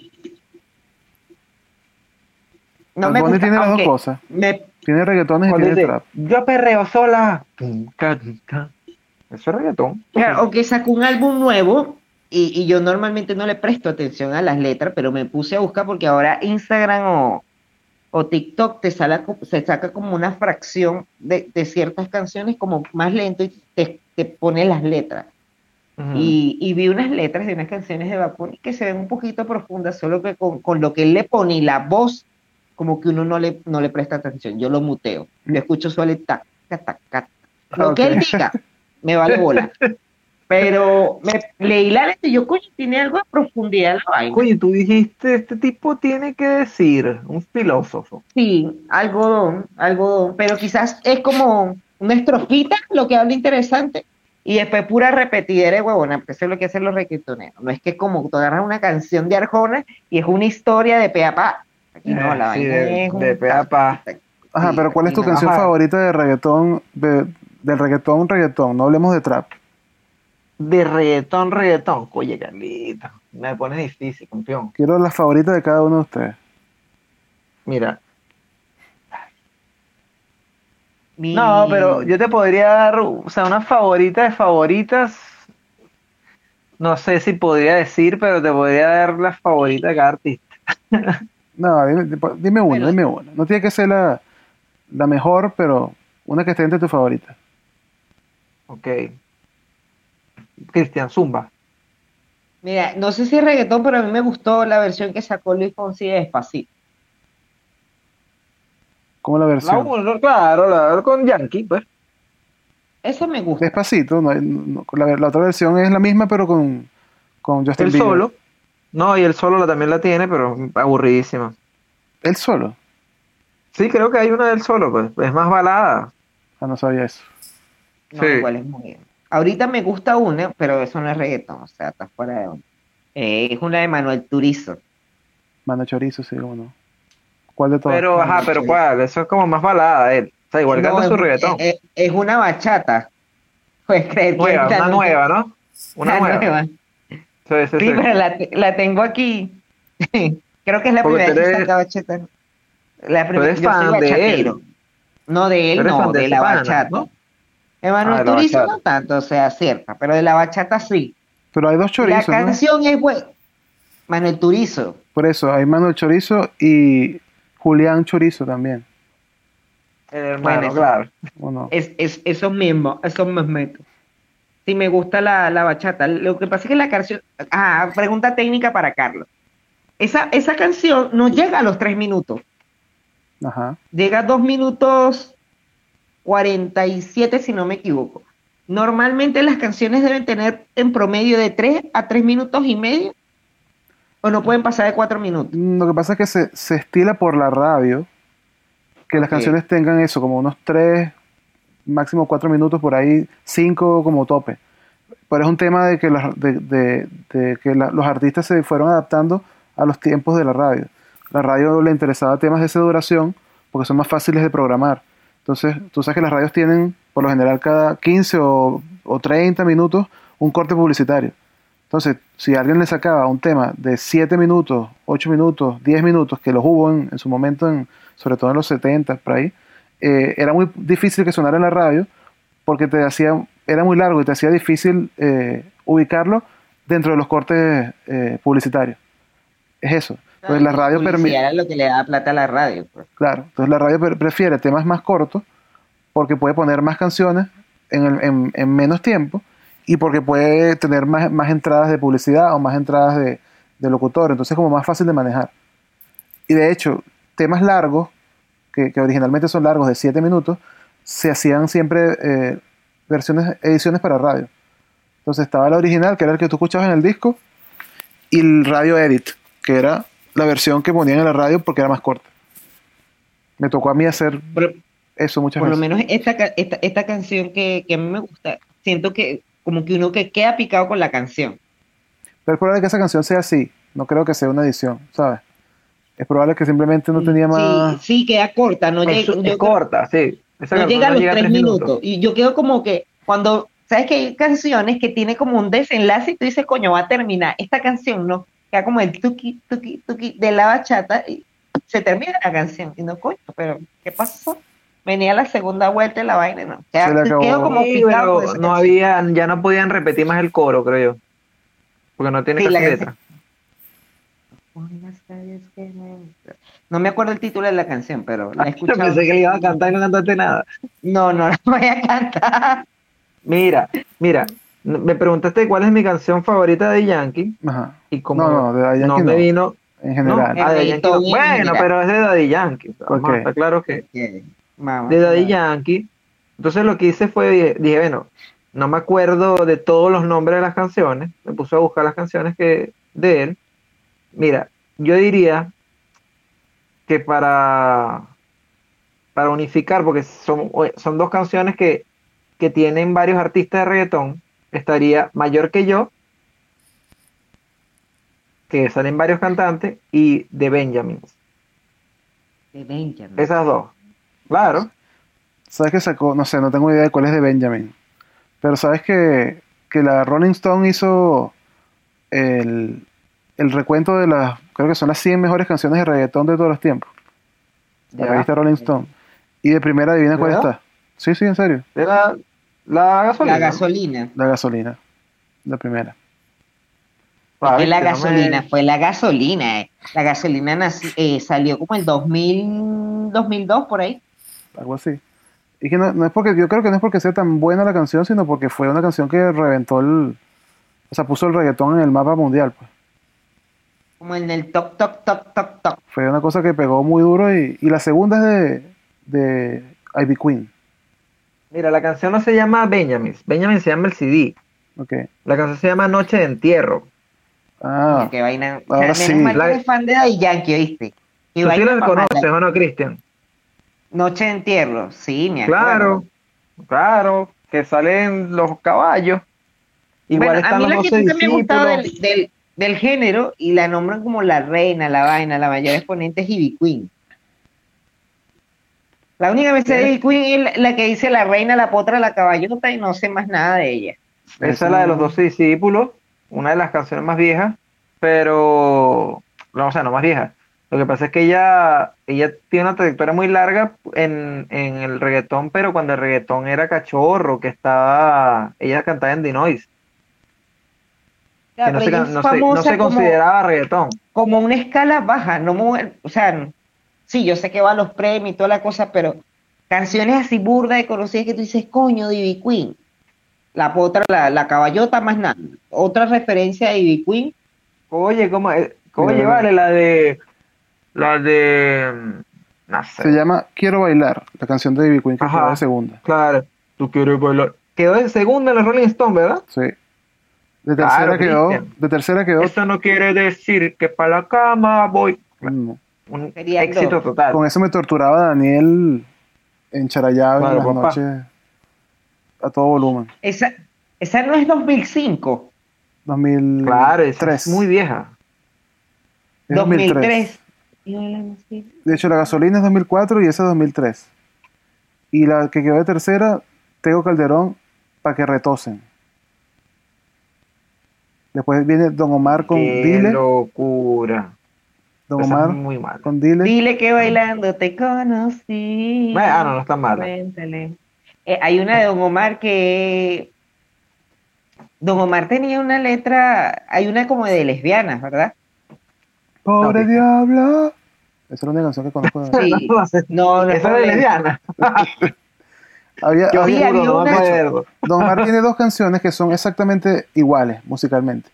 No
Bad
me
Bunny
gusta,
tiene las dos cosas.
me-
Tiene reggaetones y tiene
dice,
trap.
yo perreo sola. Eso es reggaetón.
Claro, aunque sacó un álbum nuevo y, y yo normalmente no le presto atención a las letras, pero me puse a buscar porque ahora Instagram o, o TikTok te se saca como una fracción de, de ciertas canciones como más lento y te, te pone las letras. Y, y vi unas letras de unas canciones de Bad Bunny que se ven un poquito profundas, solo que con, con lo que él le pone y la voz, como que uno no le, no le presta atención. Yo lo muteo. Lo escucho solo y tac, tac, tac. Lo
Ok.
que él diga, me vale bola. Pero me leí la letra y yo, coño, tiene algo de profundidad la vaina.
Oye, tú dijiste, este tipo tiene que decir, un filósofo.
Sí, algodón, algodón, pero quizás es como una estrofita lo que habla interesante y después pura repetidera de huevona, porque eso es lo que hacen los reggaetoneros. No es que como tú agarras una canción de Arjona y es una historia de pe a pa. Aquí no, la
Eh, sí,
vaina
de-
es un
de pe a pa.
Ajá,
Sí,
pero ¿cuál es tu canción favorita de reggaetón? De, del reggaetón, reggaetón, no hablemos de trap.
De reggaetón, reggaetón. Oye, Carlita, me pone difícil, campeón.
Quiero las favoritas de cada uno de ustedes.
Mira,
Mi-
no, pero yo te podría dar, o sea, una favorita de favoritas. No sé si podría decir, pero te podría dar la favorita de cada artista.
No, dime, dime una,
Bueno.
dime una. No tiene que ser la, la mejor, pero una que esté entre tus favoritas.
Ok. Cristian Zumba.
Mira, no sé si es reggaetón, pero a mí me gustó la versión que sacó Luis Fonsi de Despacito.
Como la
La
versión.
uno, claro, la con Yankee, pues.
Eso me gusta.
Despacito, no, no, la, la otra versión es la misma, pero con, con Justin
El
Bieber.
solo. No, y el solo la- también la tiene, pero aburridísima.
¿El solo?
Sí, creo que hay una del solo, pues. Es más balada.
Ah, no sabía eso.
No,
Sí.
igual es muy bien. Ahorita me gusta una, pero eso no es reggaetón, o sea, está fuera de onda. Eh, es una de Manuel Turizo.
Mano Chorizo, sí, o no. ¿Cuál de todas?
Pero, ajá, pero ¿cuál? Eso es como más balada, él. O sea, igual
No,
canta
es,
su reggaetón.
es- es una bachata. Puedes creer que
nueva, una nueva, ¿no? Una
una
nueva.
nueva.
Sí, sí,
Sí,
sí.
pero la, la tengo aquí. Creo que es la
Porque
primera
tú
que bachata. La primera, yo soy
fan de él.
No, de él no,
fan de
la bachata.
¿no?
Emanuel
Ah, de la
Turizo no tanto, o sea, cierta, pero de la bachata sí.
Pero hay dos
la
chorizos, ¿no?
canción es buena. Manuel Turizo.
Por eso, hay Manuel Chorizo y Julián Chorizo también.
El hermano,
Bueno,
claro.
Es, es, esos mismos, esos mismos. Sí, me gusta la, la bachata. Lo que pasa es que la canción. Ah, pregunta técnica para Carlos. Esa, esa canción no llega a los tres minutos.
Ajá.
Llega a dos minutos 47, si no me equivoco. Normalmente las canciones deben tener en promedio de tres a tres minutos y medio. O no pueden pasar de cuatro minutos.
Lo que pasa es que se, se estila por la radio que las canciones tengan eso, como unos tres, máximo cuatro minutos, por ahí cinco como tope. Pero es un tema de que, las- de, de- de que la- los artistas se fueron adaptando a los tiempos de la radio. La radio le interesaba temas de esa duración porque son más fáciles de programar. Entonces, tú sabes que las radios tienen, por lo general, cada 15 o, o 30 minutos un corte publicitario. Entonces, si alguien le sacaba un tema de 7 minutos, 8 minutos, 10 minutos, que los hubo en, en su momento, en, sobre todo en los 70, por ahí, eh, era muy difícil que sonara en la radio porque te hacía, era muy largo y te hacía difícil eh, ubicarlo dentro de los cortes eh, publicitarios. Es eso. Entonces, la radio permite.
Era lo que le da plata a la radio. pues.
Claro, entonces la radio pre- prefiere temas más cortos porque puede poner más canciones en, el- en- en menos tiempo y porque puede tener más, más entradas de publicidad o más entradas de, de locutor, entonces es como más fácil de manejar. Y de hecho, temas largos, que, que originalmente son largos de 7 minutos, se hacían siempre eh, versiones, ediciones para radio. Entonces estaba la original, que era el que tú escuchabas en el disco, y el radio edit, que era la versión que ponían en la radio porque era más corta. Me tocó a mí hacer
Por,
eso muchas
por lo
veces.
menos esta, esta, esta canción que, que a mí me gusta, siento que como que uno que queda picado con la canción.
Pero es probable que esa canción sea así. No creo que sea una edición, ¿sabes? Es probable que simplemente no tenía más.
Sí, sí, queda corta, no
Es,
llega,
es corta, sí. Esa
no llega a
no
los
llega a
tres
tres
minutos. Y yo quedo como que cuando, ¿sabes que hay canciones que tiene como un desenlace y tú dices, coño, va a terminar? Esta canción no, queda como el tuki, tuki, tuki de la bachata y se termina la canción. Y no, coño, pero ¿qué pasó? Venía la segunda vuelta de la vaina, y no. Queda-
Se le acabó.
quedo como
Sí, pero no
canción.
había, ya no podían repetir más el coro, creo yo. Porque no tiene
Sí,
casi
la
letra.
Por las calles que me- No me acuerdo el título de la canción, pero la he
Yo
escuchado.
pensé que le iba a cantar y no cantaste nada.
No, no la voy a cantar.
Mira, mira, me preguntaste cuál es mi canción favorita de Yankee
Ajá.
y como
No, no, de Daddy
no
Yankee
me
no.
vino,
En
no,
general.
ah, de Yankee bueno,
mira.
pero es de Daddy Yankee, estar claro que de Daddy Yankee. Entonces lo que hice fue, dije, dije, bueno, no me acuerdo de todos los nombres de las canciones, me puse a buscar las canciones que de él. Mira, yo diría que para, para unificar, porque son, son dos canciones que, que tienen varios artistas de reggaetón, estaría Mayor que yo, que salen varios cantantes, y de Benjamins.
De Benjamin.
Esas dos. Claro.
¿Sabes que sacó? No sé, no tengo idea de cuál es de Benjamin. Pero sabes que, que la Rolling Stone hizo el, el recuento de las, creo que son las 100 mejores canciones de reggaetón de todos los tiempos. La
Ya.
revista Rolling Stone. Y de primera adivina cuál está. Sí, sí, en serio.
De la, la gasolina.
La gasolina.
La gasolina. La primera.
Fue la
viste, no me-
gasolina, fue la gasolina. eh. La gasolina nací- eh, salió como en 2000, 2002 por ahí.
Algo así. Y que no, no es porque, yo creo que no es porque sea tan buena la canción, sino porque fue una canción que reventó el. O sea, puso el reggaetón en el mapa mundial. Pues.
Como en el top, top, top, top, top.
Fue una cosa que pegó muy duro. Y, y la segunda es de, de Ivy Queen.
Mira, la canción no se llama Benjamin. Benjamin se llama el CD.
Ok.
La canción se llama Noche de Entierro.
Ah,
Qué vaina.
Ahora sí.
que
La-
eres fan de Daddy Yankee, ¿oíste? Qué
¿Tú sí la conoces o no, Cristian?
Noche de entierro, sí, acuerdo.
Claro, claro, que salen los caballos. Igual
Bueno, a
están
mí
los
la que me ha gustado
discípulos.
del, del, del género y la nombran como la reina, la vaina, la mayor exponente es Ivy Queen. La única vez de Ivy Queen es la, que dice la reina, la potra, la caballota y no sé más nada de ella.
Esa es la de los doce discípulos, una de las canciones más viejas, pero, no, o sea, no más vieja. Lo que pasa es que ella, ella tiene una trayectoria muy larga en, en el reggaetón, pero cuando el reggaetón era cachorro, que estaba, ella cantaba en The Noise, que no, se, no no
como-
consideraba reggaetón.
como una escala baja, no muy- o sea, sí, yo sé que va a los premios y toda la cosa, pero canciones así burdas de conocidas que tú dices, coño, de Ivy Queen. La potra, la, la caballota, más nada. Otra referencia de Ivy Queen,
Oye, ¿cómo? eh, Oye,
Mira,
vale, la de, la de, mm, no sé.
se llama Quiero Bailar, la canción de Ivy Queen que
Ajá.
quedó de segunda.
Claro, tú quieres bailar. Quedó en segunda en la Rolling Stone, ¿verdad?
Sí. De
Claro,
tercera quedó,
Cristian.
de tercera quedó.
Eso no quiere decir que para la cama voy.
no.
Un
Sería
éxito
dos.
total.
Con eso me torturaba Daniel en Charallao
Claro,
en las
papá.
noches a todo volumen.
esa, esa no es 2005,
2003.
Claro, esa es muy vieja.
Es
2003. Y bailando así.
De hecho, la gasolina es 2004 y esa es 2003. Y la que quedó de tercera, Tego Calderón, para que retosen. Después viene Don Omar con
Qué
Dile.
locura.
Don Omar
muy
con Dile.
Dile que bailando te conocí.
Bueno, ah, no, no está.
Cuéntale. Eh, hay una de Don Omar que. Don Omar tenía una letra. Hay una como de lesbianas, ¿verdad?
Pobre
Ok.
diabla. Esa es la única canción que conozco. de-
Sí. No, no
Esa
fue
es de
lesbiana.
lesbiana.
Había,
Yo
había-
Sí, había
juro, no me
una-
acuerdo.
Don Omar tiene dos canciones que son exactamente iguales musicalmente.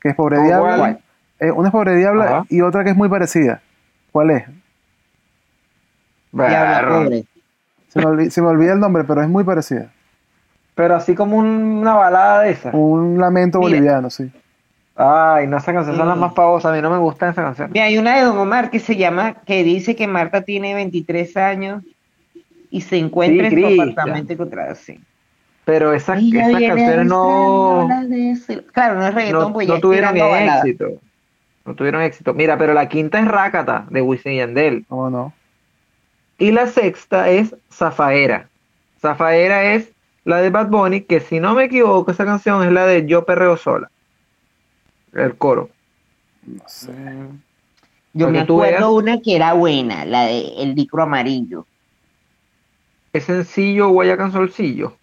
Que es Pobre
¿Cómo
Diabla? Eh, una es Pobre Diabla
Ajá.
y otra que es muy parecida. ¿Cuál es?
Diabla pobre.
Se me, olvi- se me olvida el nombre, pero es muy parecida.
Pero así como un- una balada de esas.
Un lamento
Mira.
boliviano, sí.
Ay, no, esa canción son las
Mm.
más famosas. A mí no me gusta esa canción.
Mira, hay una de Don Omar que se llama, que dice que Marta tiene 23 años y se encuentra
Sí,
en su apartamento encontrado así.
Pero esas, esas canciones no,
de Claro, no es reggaetón,
no,
pues
no
ya
tuvieron éxito. No tuvieron éxito. Mira, pero la quinta es Rácata, de Wisin y Yandel.
¿Cómo no?
Y la sexta es Zafaera. Zafaera es la de Bad Bunny, que si no me equivoco, esa canción es la de Yo Perreo Sola. El coro.
No sé.
Yo me acuerdo
veas.
una que era buena, la de El Dicro Amarillo.
Es sencillo, Guayacan Solcillo.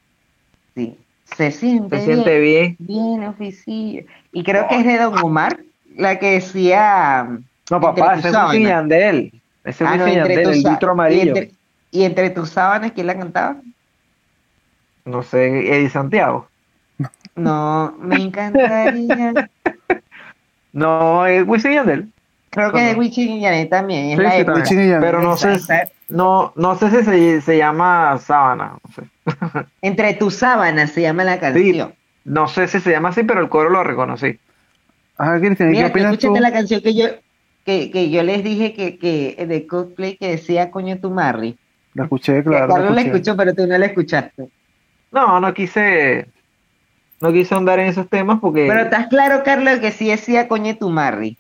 Sí. Se siente,
Se siente
bien,
bien.
bien oficillo. Y creo que es de Don Omar, la que decía...
No, papá, ese es. Wisin y Yandel. Ese es
Ah, no,
Yandel,
tus
el litro
y
amarillo.
entre, y entre tus sábanas, ¿quién la cantaba?
No sé, Eddie Santiago.
No, me encantaría.
No, es Wisin y Yandel.
Creo que de Wisin y Yandel también. Es
Sí,
la
sí,
de
también.
Wisin y Yandel.
Pero no sé, no, no sé si se, se llama Sábana. No sé.
Entre tus sábanas se llama la canción.
No sé si se llama así, pero el coro lo reconocí.
Ajá, Cristian, ¿y qué
Mira, tú
opinas tú?
escuchaste la canción que yo que, que yo les dije que, que de Coldplay que decía coño tu Marry.
La escuché, claro.
Carlos
la
la
escuché.
escuchó, pero tú no la escuchaste.
No, no quise, no quise andar en esos temas porque,
Pero estás claro, Carlos, que sí decía coño tu Marry.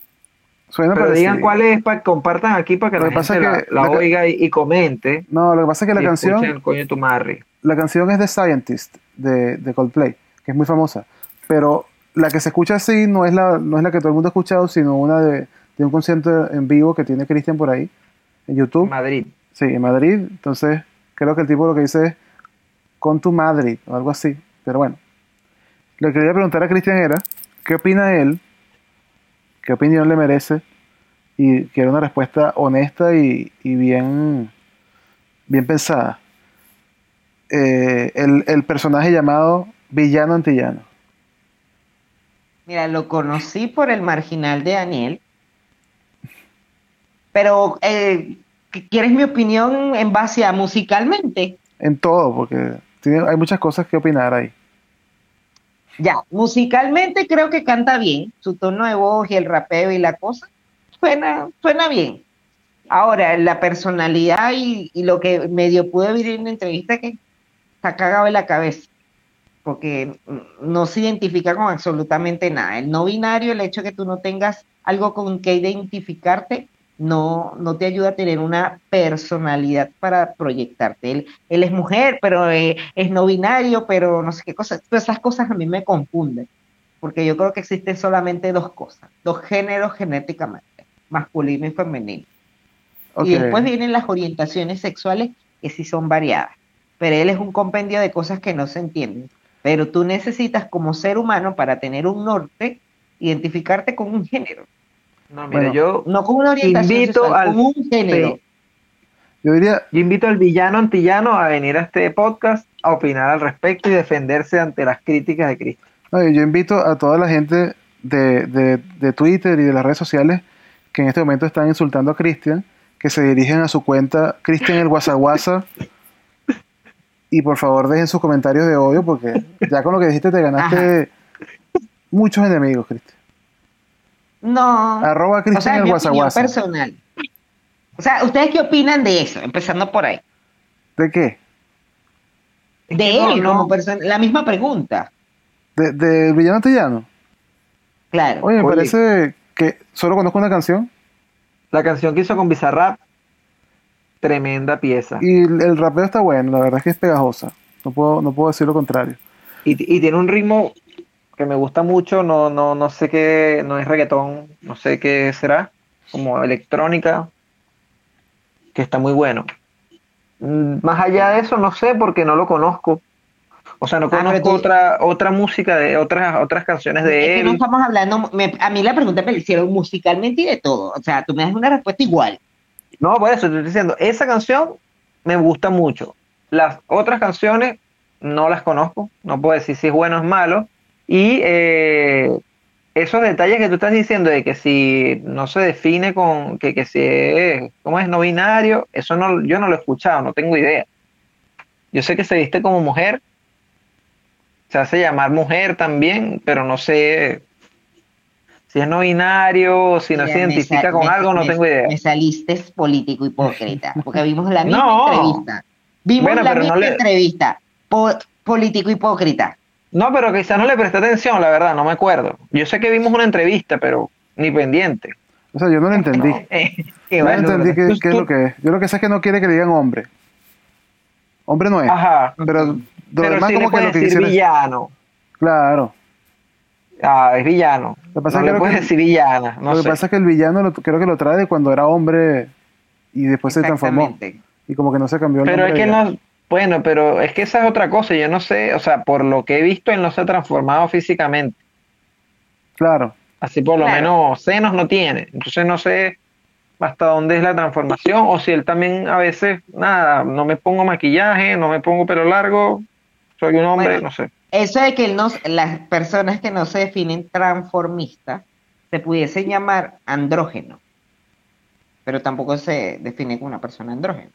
Suena
pero digan cuál es para que compartan aquí para que
Lo
la
que pasa
gente
es que
la, la
la ca-
oiga y, y comente.
No, lo que pasa es que la canción,
coño tu Marry.
la canción es de Scientist, de, de Coldplay, que es muy famosa. Pero la que se escucha así no es la, no es la que todo el mundo ha escuchado, sino una de, de un concierto en vivo que tiene Cristian por ahí, en YouTube.
Madrid.
Sí, en Madrid. Entonces, creo que el tipo lo que dice es con tu Madrid o algo así. Pero bueno, lo que quería preguntar a Cristian era, ¿qué opina él? ¿Qué opinión le merece? Y quiero una respuesta honesta y, y bien, bien pensada. Eh, el, el personaje llamado Villano Antillano.
Mira, lo conocí por el marginal de Daniel. Pero, eh, ¿quieres mi opinión en base a musicalmente?
En todo, porque tiene, hay muchas cosas que opinar ahí.
Ya, musicalmente creo que canta bien. Su tono de voz y el rapeo y la cosa suena, suena bien. Ahora, la personalidad y, lo que medio pude ver en la entrevista que está cagado en la cabeza. Porque no se identifica con absolutamente nada. El no binario, el hecho de que tú no tengas algo con que identificarte, no, no te ayuda a tener una personalidad para proyectarte. Él, él es mujer, pero eh, es no binario, pero no sé qué cosas. Todas esas cosas a mí me confunden, porque yo creo que existen solamente dos cosas, dos géneros genéticamente, masculino y femenino. Y después vienen las orientaciones sexuales que sí son variadas, pero él es un compendio de cosas que no se entienden. Pero tú necesitas como ser humano para tener un norte, identificarte con un género,
No, mira,
Bueno,
yo,
no con una orientación
Invito
sexual,
al-
con un género.
sí.
Yo diría,
yo invito al villano antillano a venir a este podcast a opinar al respecto y defenderse ante las críticas de Cristo.
No, yo invito a toda la gente de, de- de Twitter y de las redes sociales que en este momento están insultando a Cristian, que se dirigen a su cuenta Cristian el Guasaguasa y por favor dejen sus comentarios de odio porque ya con lo que dijiste te ganaste muchos enemigos, Cristian.
No.
Arroba
o
Cristian
sea, mi opinión
Guasaguasa.
personal. O sea, ¿ustedes qué opinan de eso? Empezando por ahí.
¿De qué?
De
no,
él
no.
como persona. La misma pregunta.
¿De, de Villano Antillano?
Claro.
Oye, me
Oye.
parece que solo conozco una canción
La canción que hizo con Bizarrap, tremenda pieza.
y el, el rapeo está bueno, la verdad es que es pegajosa. No puedo, no puedo decir lo contrario.
Y, y tiene un ritmo que me gusta mucho, no, no, no sé qué, no es reggaetón, no sé qué será, como electrónica, que está muy bueno. Mm, Más allá de eso, no sé porque no lo conozco. O sea, no
Ah,
conozco
tú-
otra, otra música de otras, otras canciones
Es
de
que no
él.
estamos hablando, me- a mí la pregunta me la hicieron musicalmente y de todo. O sea, tú me das una respuesta igual.
No, por eso te estoy diciendo, esa canción me gusta mucho. Las otras canciones no las conozco, no puedo decir si es bueno o es malo. Y eh, esos detalles que tú estás diciendo de que si no se define con que, que si es, ¿cómo es no binario? Eso no, yo no lo he escuchado, no tengo idea. Yo sé que se viste como mujer, se hace llamar mujer también, pero no sé si es no binario si no se identifica con algo, no tengo idea.
Me saliste político hipócrita, porque vimos la misma entrevista. Vimos la misma entrevista. político hipócrita.
No, pero quizás no le presté atención, la verdad, no me acuerdo. Yo sé que vimos una entrevista, pero ni pendiente.
O sea, yo no lo entendí. no, entendí qué, es lo que es. Yo lo que sé es que no quiere que le digan hombre. Hombre no es. Ajá. Pero,
pero como que lo que decir villano.
Claro.
Ah, es villano. Lo que pasa no es que le puedes decir villana.
lo que pasa es que el villano creo que lo trae de cuando era hombre y después se transformó. Y como que no se cambió
el Pero es que no bueno, pero es que esa es otra cosa. Yo no sé, o sea, por lo que he visto, él no se ha transformado físicamente.
Claro.
Así por lo menos senos no tiene. Entonces no sé hasta dónde es la transformación o si él también a veces, nada, no me pongo maquillaje, no me pongo pelo largo, soy un hombre, no sé.
Eso de que no, las personas que no se definen transformistas se pudiesen llamar andrógeno, pero tampoco se define como una persona andrógeno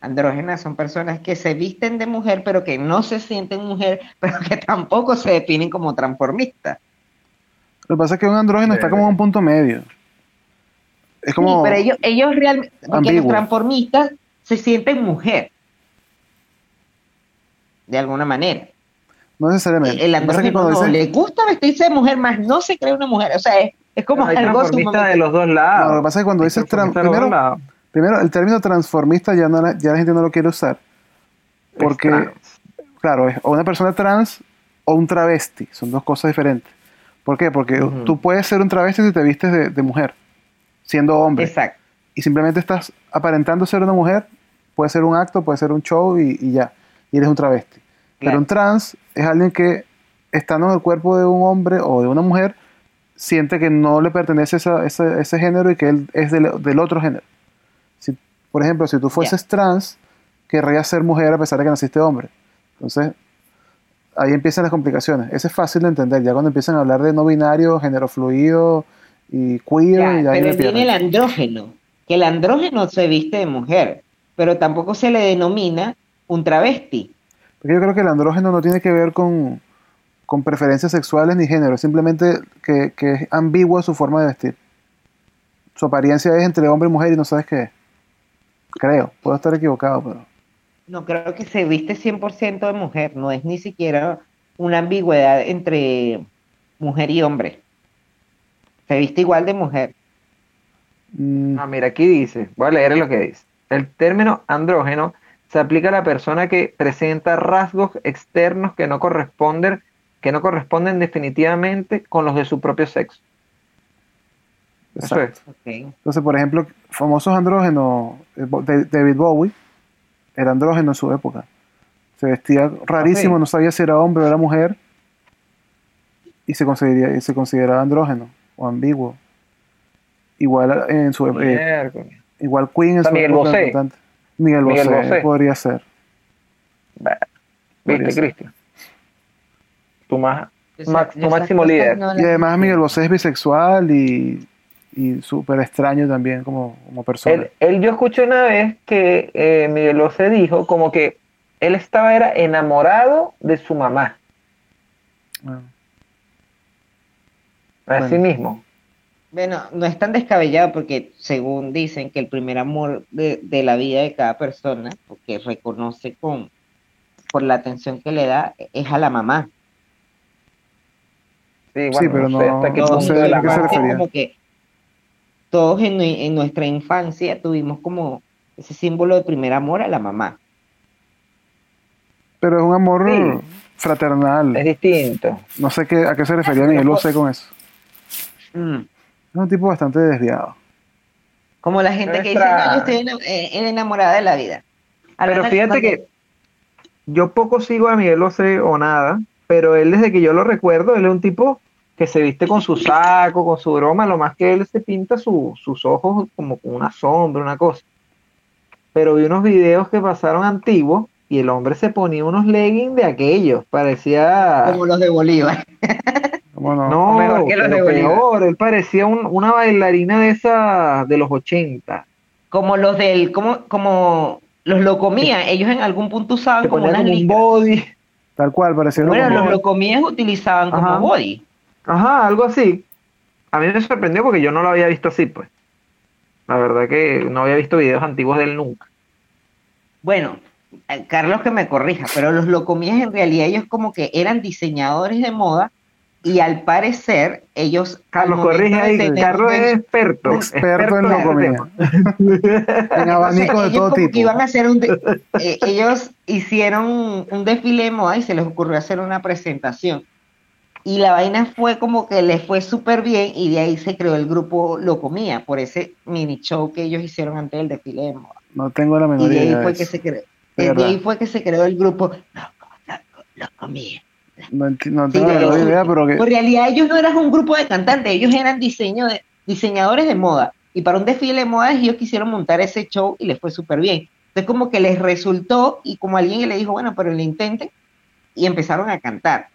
andrógenas son personas que se visten de mujer, pero que no se sienten mujer, pero que tampoco se definen como transformistas.
Lo que pasa es que un andrógeno está como en un punto medio. Es como. Sí,
pero ellos, ellos realmente. Porque los transformistas se sienten mujer. De alguna manera.
No necesariamente.
El andrógeno no, le gusta vestirse de mujer, más no se cree una mujer. O sea, es, como
algo de los dos lados.
lo que pasa es que cuando dices primero, Primero, el término transformista ya, no, ya la gente no lo quiere usar. Porque, claro, es o una persona trans o un travesti. Son dos cosas diferentes. ¿Por qué? Porque tú puedes ser un travesti si te vistes de, mujer, siendo hombre.
Exacto.
Y simplemente estás aparentando ser una mujer. Puede ser un acto, puede ser un show y, ya. Y eres un travesti. Pero un trans es alguien que, estando en el cuerpo de un hombre o de una mujer, siente que no le pertenece esa, ese género y que él es del otro género. Por ejemplo, si tú fueses trans, querrías ser mujer a pesar de que naciste hombre. Entonces, ahí empiezan las complicaciones. Eso es fácil de entender. Ya cuando empiezan a hablar de no binario, género fluido y queer,
ya, Pero tiene el andrógeno, que el andrógeno se viste de mujer, pero tampoco se le denomina un travesti.
Porque yo creo que el andrógeno no tiene que ver con, preferencias sexuales ni género, simplemente que, que es ambigua su forma de vestir. Su apariencia es entre hombre y mujer y no sabes qué es. Creo, puedo estar equivocado, pero...
No, creo que se viste 100% de mujer, no es ni siquiera una ambigüedad entre mujer y hombre. Se viste igual de mujer.
Mm. Ah, mira, aquí dice, voy a leer lo que dice. El término andrógeno se aplica a la persona que presenta rasgos externos que no corresponden, que no corresponden definitivamente con los de su propio sexo.
Entonces, por ejemplo, famosos andrógenos, David Bowie era andrógeno en su época. Se vestía rarísimo, no sabía si era hombre o era mujer. Y se consideraría, y se consideraba andrógeno o ambiguo. Igual en su eh, igual Queen en su
Miguel
época.
Bosé.
Miguel, Bosé, podría ser.
Viste, Cristian. Tu, más, tu máximo líder.
y además Miguel Bosé es bisexual y y súper extraño también como, como persona.
Él, yo escuché una vez que eh, Miguel José dijo como que él estaba era enamorado de su mamá. Ah. Así mismo.
Bueno, no es tan descabellado porque según dicen que el primer amor de, la vida de cada persona, porque reconoce con por la atención que le da, es a la mamá.
Sí, bueno, pero no, hasta qué punto
de la Como que todos en, nuestra infancia tuvimos como ese símbolo de primer amor a la mamá.
Pero es un amor fraternal.
Es distinto.
No sé qué, a qué se refería Miguel lo sé con eso. Mm. Es un tipo bastante desviado.
Como la gente que dice, no, yo estoy eh, enamorada de la vida.
pero fíjate que yo poco sigo a Miguel lo sé o nada, pero él desde que yo lo recuerdo, él es un tipo que se viste con su saco, con su broma, lo más que él se pinta sus ojos como con una sombra, una cosa. Pero vi unos videos que pasaron antiguos y el hombre se ponía unos leggings de aquellos, parecía...
Como los de Bolívar.
¿Cómo no?
No,
mejor que los de Bolívar.
peor, él parecía un- una bailarina de esas de los 80.
Como los del, como, como los locomías, ellos en algún punto usaban
Se
como unas
como un body.
Tal cual, parecía
Bueno,
como-
los locomías utilizaban como
Ajá.
body.
Ajá, algo así. A mí me sorprendió porque yo no lo había visto así, pues. La verdad que no había visto videos antiguos de él nunca.
Bueno, eh, Carlos que me corrija, pero los locomías en realidad ellos como que eran diseñadores de moda y al parecer ellos...
Carlos, corrige ahí.
tener-
Carlos es experto.
experto en locomía. En abanicos de
ellos
todo
como que
tipo.
iban a hacer un de- eh, ellos hicieron un desfile de moda y se les ocurrió hacer una presentación. Y la vaina fue como que les fue súper bien y de ahí se creó el grupo Locomía, por ese mini show que ellos hicieron antes del desfile de moda.
No tengo la
Y
menor
de ahí
idea.
fue
de
que se creó. Ahí fue que se creó el grupo Loco, Loco, Locomía.
No, no
Sí,
tengo la menor idea, pero que.
En realidad ellos no eran un grupo de cantantes, ellos eran diseño de, diseñadores de moda. Y para un desfile de moda ellos quisieron montar ese show y les fue súper bien. Entonces como que les resultó y como alguien le dijo, bueno, pero lo intenten y empezaron a cantar.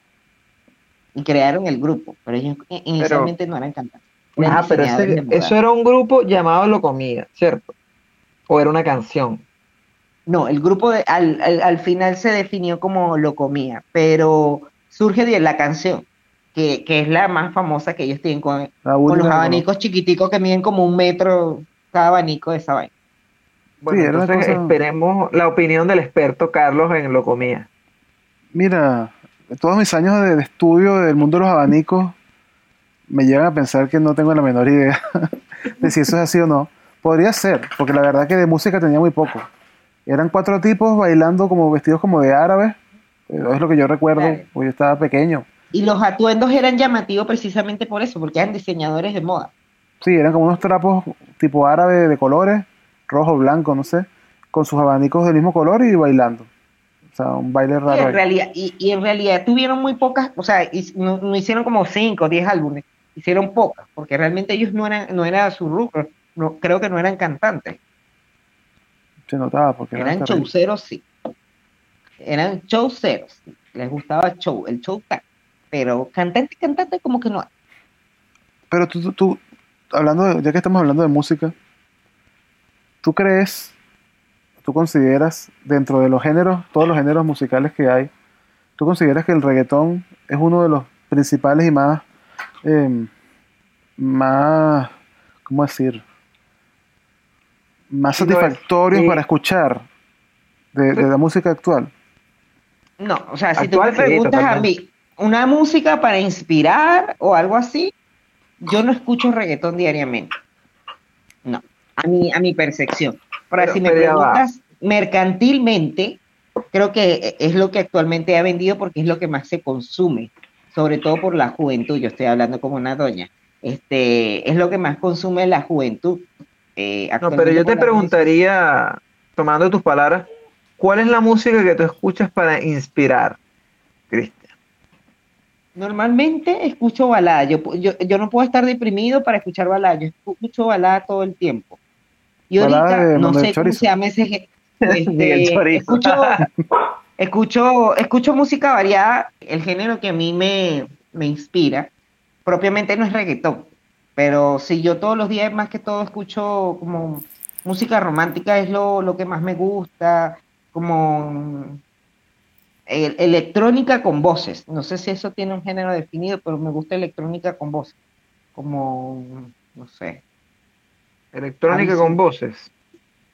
Y crearon el grupo, pero ellos inicialmente no eran cantantes. eran
Ah, pero ese- eso era un grupo llamado Locomía, ¿cierto? O era una canción.
No, el grupo de- al, al, al final se definió como Locomía, pero surge de la canción, que, que es la más famosa que ellos tienen con, los abanicos chiquiticos que miden como un metro cada abanico de esa vaina.
Bueno,
una
entonces
cosa-
esperemos la opinión del experto Carlos en Locomía.
Mira, todos mis años de, de estudio del mundo de los abanicos me llevan a pensar que no tengo la menor idea de si eso es así o no. Podría ser, porque la verdad que de música tenía muy poco. Eran cuatro tipos bailando como vestidos como de árabes. Es lo que yo recuerdo,
Claro.
porque yo estaba pequeño.
Y los atuendos eran llamativos precisamente por eso, porque eran diseñadores de moda.
Sí, eran como unos trapos tipo árabe de colores, rojo, blanco, no sé, con sus abanicos del mismo color y bailando. O sea, un baile
Y
raro.
en,
ahí.
realidad, y, y en realidad tuvieron muy pocas, o sea, y no, no hicieron como cinco o diez álbumes, hicieron pocas, porque realmente ellos no eran, no era su rubro, no, creo que no eran cantantes,
Se notaba porque era
eran
terrible.
showceros, sí. Eran showceros, les gustaba show, el show está, pero cantante, cantante como que no hay.
Pero tú, tú, tú, hablando de- ya que estamos hablando de música, ¿tú crees, tú consideras dentro de los géneros, todos los géneros musicales que hay, tú consideras que el reggaetón es uno de los principales y más, em, más, ¿cómo decir? Más
Sí, lo es.
satisfactorios
Sí.
para escuchar de, de la música actual.
No, o sea, si tú
Actual,
me
sí,
preguntas a mí una música para inspirar o algo así, yo no escucho reggaetón diariamente. No, a mi, a mi percepción. Ahora,
Pero-
si me
va.
preguntas mercantilmente, creo que es lo que actualmente ha vendido porque es lo que más se consume, sobre todo por la juventud. Yo estoy hablando como una doña. Este, es lo que más consume la juventud. eh,
No, pero yo te preguntaría, tomando tus palabras, ¿cuál es la música que tú escuchas para inspirar, Cristian?
Normalmente escucho balada. Yo, yo, yo no puedo estar deprimido para escuchar balada. Yo escucho balada todo el tiempo. Y ahorita
de
no sé cómo se llama ese. este, escucho, escucho, escucho música variada. El género que a mí me, me inspira, propiamente no es reggaetón. Pero si yo todos los días, más que todo, escucho como música romántica, es lo, lo que más me gusta. Como el- electrónica con voces. No sé si eso tiene un género definido, pero me gusta electrónica con voces. Como, no sé.
Electrónica con voces.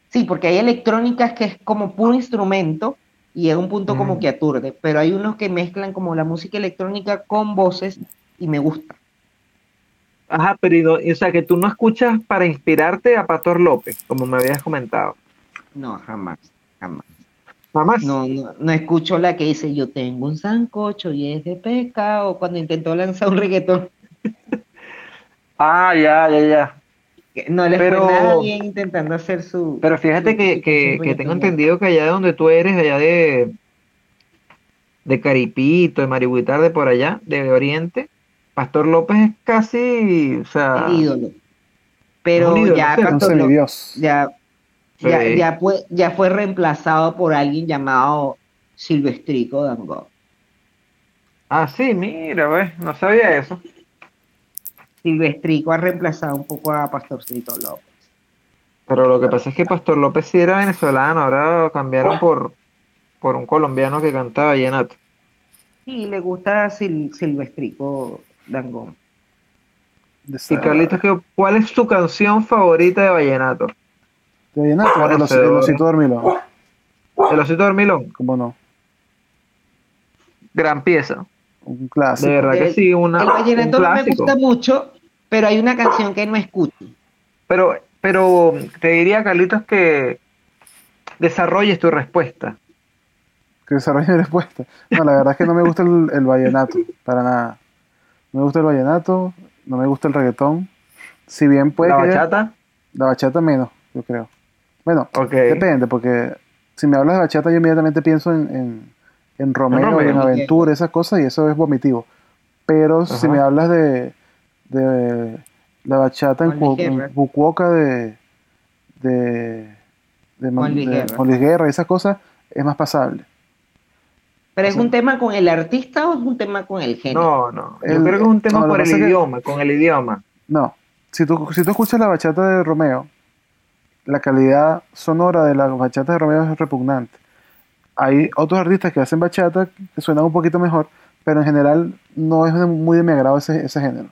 Sí, porque hay electrónicas que es como puro instrumento y es un punto como
Ujú.
que aturde, pero hay unos que mezclan como la música electrónica con voces y me gusta.
Ajá, pero o sea que tú no escuchas para inspirarte a Pastor López, como me habías comentado.
No, jamás, jamás.
Mamás.
No, no, no escucho la que dice yo tengo un sancocho y es de pescado cuando intentó lanzar un reggaetón.
Ah, ya, ya, ya.
No le
Pero-
fue nada bien intentando hacer su.
Pero fíjate
su-
que,
su
que, que tengo entendido que allá de donde tú eres, allá de, de Caripito, de Marihuitar, de por allá, de Oriente, Pastor López es casi, o sea,
el ídolo. Pero
ídolo,
ya, Pastor López- ya, ya,
Sí.
ya, fue, ya fue reemplazado por alguien llamado Silvestrico Dangond.
Ah, sí, mira, ves, no sabía eso.
Silvestrico ha reemplazado un poco a Pastorcito López.
Pero lo que pasa es que Pastor López sí era venezolano, ahora lo cambiaron por, por un colombiano que cantaba vallenato.
Y le gusta Sil- Silvestrico Dangón.
Y Carlitos, ¿qué- ¿cuál es tu canción favorita de vallenato?
De vallenato, el, os- el osito dormilón.
El osito dormilón,
¿Cómo no?
gran pieza.
Un
De
clásico.
verdad que
El-
sí, una,
El
un
vallenato no me gusta mucho, pero hay una canción que no escucho.
Pero, pero te diría, Carlitos, que desarrolles tu respuesta.
Que desarrolle mi respuesta. No, la verdad es que no me gusta el, el vallenato, para nada. No me gusta el vallenato, no me gusta el reggaetón. Si bien puede
la
que
bachata,
la bachata menos, yo creo. Bueno,
ok.
depende, porque si me hablas de bachata, yo inmediatamente pienso en, en, en Romeo, en Aventura, esas cosas, y eso es vomitivo. Pero si me hablas de, de la bachata en, en. Fukuoka de, de, de,
Juan Luis
de
Guerra.
Juan Luis Guerra esas cosas, es más pasable.
¿Pero es
Sí.
un tema con el artista o es un tema con el género?
No, no. Yo
El-
creo que es un tema
no,
por el
que-
idioma, con el idioma.
No, si tú, si tú escuchas la bachata de Romeo, la calidad sonora de la bachata de Romeo es repugnante. Hay otros artistas que hacen bachata que suenan un poquito mejor, pero en general no es muy de mi agrado ese, ese género,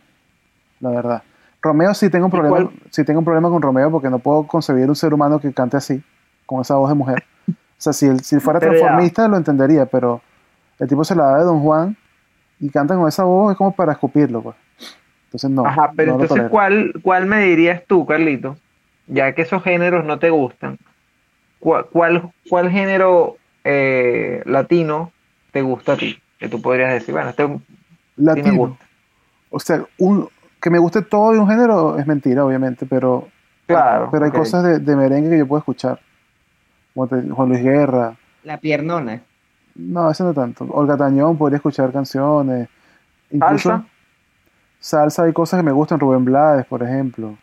la verdad. Romeo sí tengo un
¿Y
problema, sí tengo un problema con Romeo porque no puedo concebir un ser humano que cante así, con esa voz de mujer. O sea, si, él- si fuera transformista lo entendería, pero el tipo se la da de Don Juan y canta con esa voz es como para escupirlo, pues. Entonces no.
Ajá, pero
no
entonces. ¿cuál, ¿cuál me dirías tú, Carlito? Ya que esos géneros no te gustan, ¿cuál, cuál, cuál género eh, latino te gusta a ti? Que tú podrías decir, bueno, este sí me
Latino.
gusta.
O sea, un, que me guste todo de un género es mentira, obviamente, pero,
Claro.
pero hay cosas de, de merengue que yo puedo escuchar. Como te- Juan Luis Guerra.
La piernona.
No, eso no tanto. Olga Tañón podría escuchar canciones. Incluso
¿Salsa?
salsa hay cosas que me gustan. Rubén Blades, por ejemplo.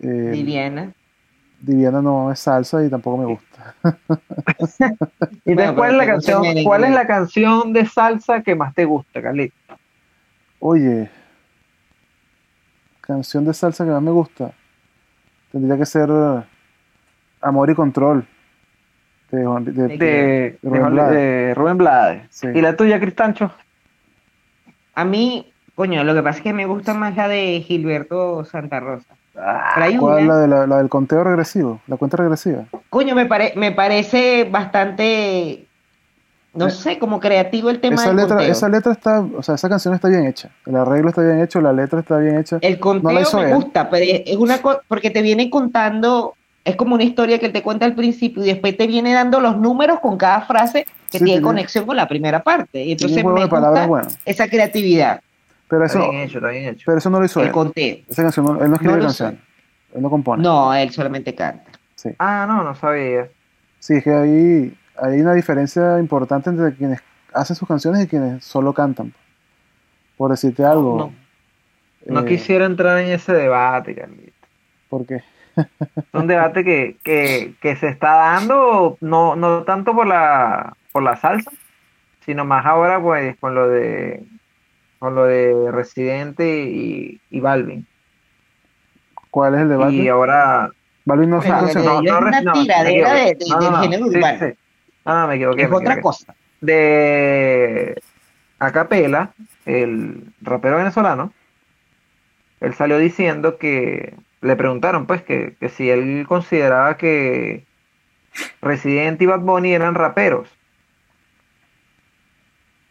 Eh,
Viviana.
Viviana no es salsa y tampoco me gusta.
¿Y
Bueno,
entonces, cuál, es
pero
la canción, cuál es la canción de salsa que más te gusta, Carlito?
Oye, canción de salsa que más me gusta. Tendría que ser Amor y Control. De, Juan- de-
De-
De, de
Rubén Blades.
de Rubén Blades.
Sí.
¿Y la tuya, Cristancho?
A mí, coño, lo que pasa es que me gusta más la de Gilberto Santa Rosa. Pero hay
¿Cuál?
una-
La, de la, la del conteo regresivo, la cuenta regresiva.
Coño, me, pare- me parece bastante, no sé, como creativo el tema
Esa
del
letra,
conteo.
esa letra está, o sea, esa canción está bien hecha. El arreglo está bien hecho, la letra está bien hecha.
El conteo
No
me
él.
gusta, pero es una cosa, porque te viene contando, es como una historia que te cuenta al principio y después te viene dando los números con cada frase que
Sí,
tiene conexión con la primera parte. Y entonces me gusta
bueno.
esa creatividad,
Pero
Está
eso,
bien hecho, está bien hecho.
pero eso no lo hizo
el
él.
conteo.
Esa canción, no- él no escribe
No
canciones. Él no compone.
No, él solamente canta.
Sí.
Ah, no, no sabía.
Sí, es que ahí hay una diferencia importante entre quienes hacen sus canciones y quienes solo cantan. Por decirte algo.
No
eh,
quisiera entrar en ese debate, Carlito.
¿Por qué?
Es un debate que, que, que se está dando, no, no tanto por la, por la salsa, sino más ahora pues con lo de con lo de Residente y, y Balvin.
¿Cuál es el debate?
Y ahora
Balvin no
de-
canciones.
ellos es una tiradera de-
equivoqué.
de- del género urbano.
Ah, me equivoqué.
Es
me
otra
equivoqué.
cosa.
de Acapela, el rapero venezolano, él salió diciendo que le preguntaron pues que, que si él consideraba que Residente y Bad Bunny eran raperos.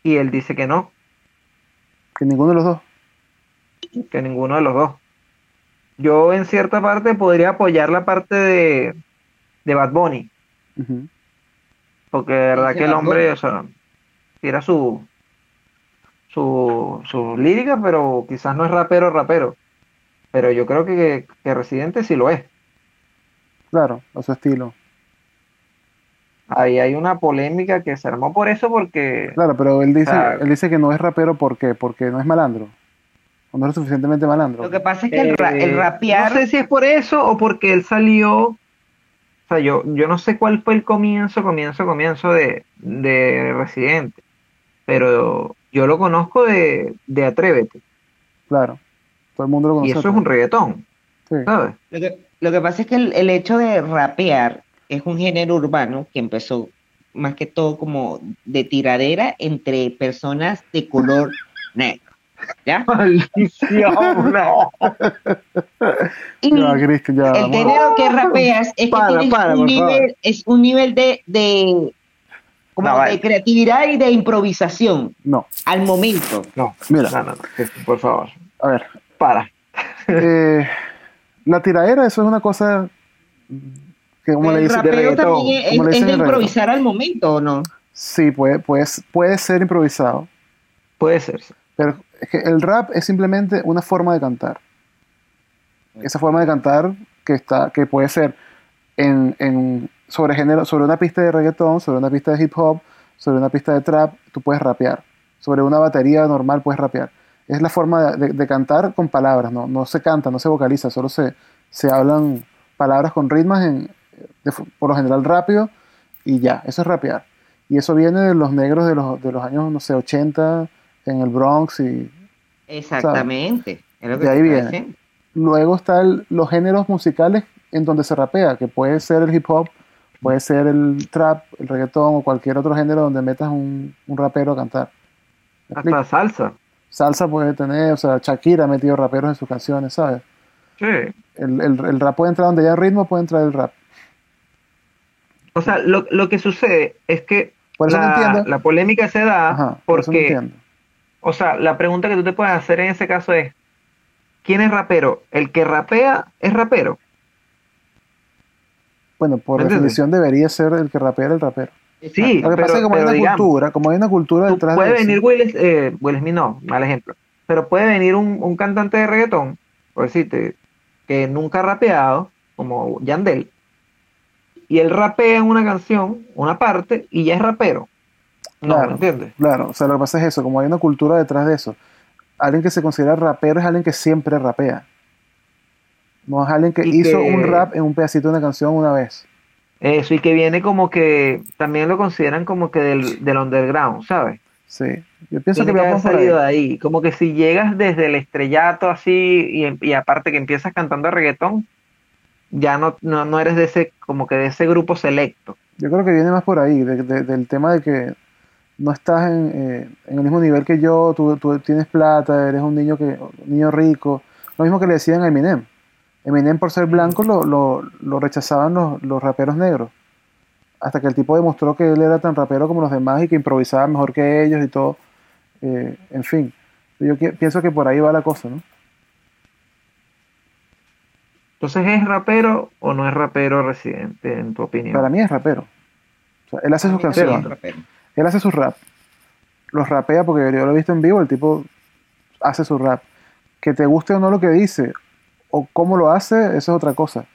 Y él dice que no,
Que ninguno de los dos.
que ninguno de los dos. Yo en cierta parte podría apoyar la parte de, de Bad Bunny, porque de verdad que el hombre, o sea, era su, su, su lírica, pero quizás no es rapero, rapero. Pero yo creo que, que Residente sí lo es.
Claro, a su estilo.
Ahí hay una polémica que se armó por eso, porque
Claro, pero él dice, él dice que no es rapero ¿por qué? Porque no es malandro. O no es lo suficientemente malandro.
Lo que pasa es que el, ra-
Eh,
el rapear,
No sé si es por eso o porque él salió. O sea, yo, yo no sé cuál fue el comienzo, comienzo, comienzo de, de Residente. Pero yo lo conozco de, de Atrévete.
Claro. Todo el mundo lo conoce.
Y eso es un reggaetón.
Sí.
¿Sabes?
Lo que, lo que pasa es que el, el hecho de rapear es un género urbano que empezó más que todo como de tiradera entre personas de color negro. ¿Ya?
Maldición, no.
Y
Ya, Cristian, ya.
el género que rapeas es que
Para,
tienes
para,
un nivel, es un nivel de, de, como
No,
de creatividad y de improvisación
No,
al momento.
No,
Mira.
no, no, no, por favor,
a ver.
para.
eh, la tiradera, eso es una cosa que, como le
el
dicen,
de
rapeo
reggaetón,
también es,
le
es de improvisar al momento, ¿o no?
sí, puede, puede, puede ser improvisado,
Puede ser.
pero es que el rap es simplemente una forma de cantar. Esa forma de cantar que está, que puede ser en, en- sobre género, sobre una pista de reggaetón, sobre una pista de hip hop, sobre una pista de trap, tú puedes rapear. Sobre una batería normal puedes rapear. Es la forma de, de- de cantar con palabras, ¿no? no se canta, no se vocaliza, solo se, se hablan palabras con ritmos en, de por lo general rápido y ya, eso es rapear. Y eso viene de los negros de los, de los años, no sé, 80 en el Bronx y
Exactamente. Es lo que
De ahí viene.
diciendo.
luego están los géneros musicales en donde se rapea, que puede ser el hip hop, puede ser el trap, el reggaetón o cualquier otro género donde metas un, un rapero a cantar.
Hasta salsa.
Salsa puede tener, o sea, Shakira ha metido raperos en sus canciones, ¿sabes?
Sí.
El, el- el rap puede entrar donde haya ritmo, puede entrar el rap.
O sea, lo, lo que sucede es que
Por
la, la polémica se da
Ajá, por
porque,
entiendo.
o sea, la pregunta que tú te puedes hacer en ese caso es, ¿quién es rapero? ¿El que rapea es rapero?
Bueno, por definición debería ser el que rapea el rapero.
Sí,
Lo que pasa
pero,
es que como hay una
digamos,
cultura, como hay una cultura detrás
puede
de
venir Will, eh, Will Smith, no, mal ejemplo, pero puede venir un, un cantante de reggaetón, por decirte, que nunca ha rapeado, como Yandel, y él rapea en una canción, una parte, y ya es rapero. No,
Claro.
¿me entiendes?
Claro, o sea, lo que pasa es eso, como hay una cultura detrás de eso. Alguien que se considera rapero es alguien que siempre rapea. No es alguien que
Y
hizo
que-
un rap en un pedacito de una canción una vez.
Eso, y que viene como que, también lo consideran como que del, del underground, ¿sabes?
Sí. Yo pienso
Tiene
que
que haber salido de ahí. Como que si llegas desde el estrellato así, y, y aparte que empiezas cantando reggaetón, ya no, no, no eres de ese, como que de ese grupo selecto.
Yo creo que viene más por ahí, de- de- del tema de que no estás en, eh, en el mismo nivel que yo, tú, tú tienes plata, eres un niño que niño rico. Lo mismo que le decían a Eminem. Eminem por ser blanco lo, lo, lo rechazaban los, los raperos negros. Hasta que el tipo demostró que él era tan rapero como los demás y que improvisaba mejor que ellos y todo. Eh, en fin, yo pienso que por ahí va la cosa, ¿no?
Entonces, ¿es rapero o no es rapero residente, en tu opinión?
Para mí es rapero. O sea, él hace sus canciones. Él hace su rap. Los rapea porque yo lo he visto en vivo, el tipo hace su rap. Que te guste o no lo que dice, o cómo lo hace, eso es otra cosa.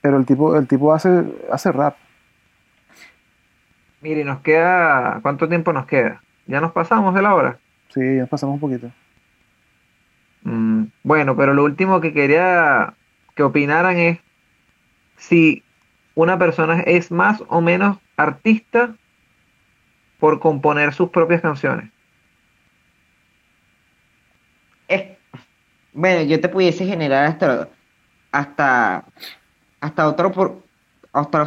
Pero el tipo, el tipo hace, hace rap.
Mire, nos queda, ¿cuánto tiempo nos queda? ¿Ya nos pasamos de la hora?
Sí, nos pasamos un poquito.
Mm, bueno, pero lo último que quería que opinaran es si una persona es más o menos artista por componer sus propias canciones.
Es- bueno, yo te pudiese generar hasta hasta hasta otro por, hasta,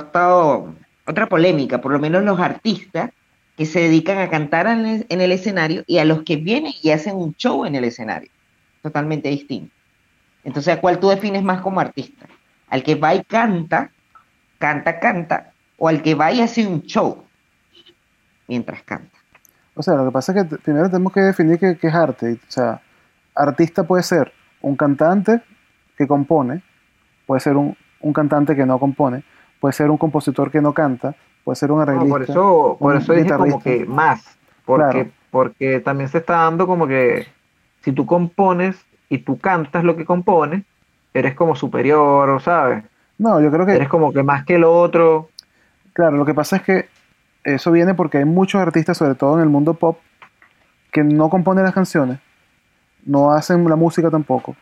otra polémica, por lo menos los artistas que se dedican a cantar en el escenario y a los que vienen y hacen un show en el escenario, totalmente distinto. Entonces, ¿a cuál tú defines más como artista? ¿Al que va y canta, canta, canta, o al que va y hace un show mientras canta?
O sea, lo que pasa es que primero tenemos que definir qué, qué es arte. O sea, artista puede ser un cantante que compone, puede ser un, un cantante que no compone, puede ser un compositor que no canta, puede ser un
No,
arreglista.
por eso, por eso dije como que más, porque,
Claro.
porque también se está dando como que si tú compones y tú cantas lo que compones, eres como superior, ¿sabes?
No, yo creo que
Eres como que más que el otro.
Claro, lo que pasa es que eso viene porque hay muchos artistas, sobre todo en el mundo pop, que no componen las canciones, no hacen la música tampoco.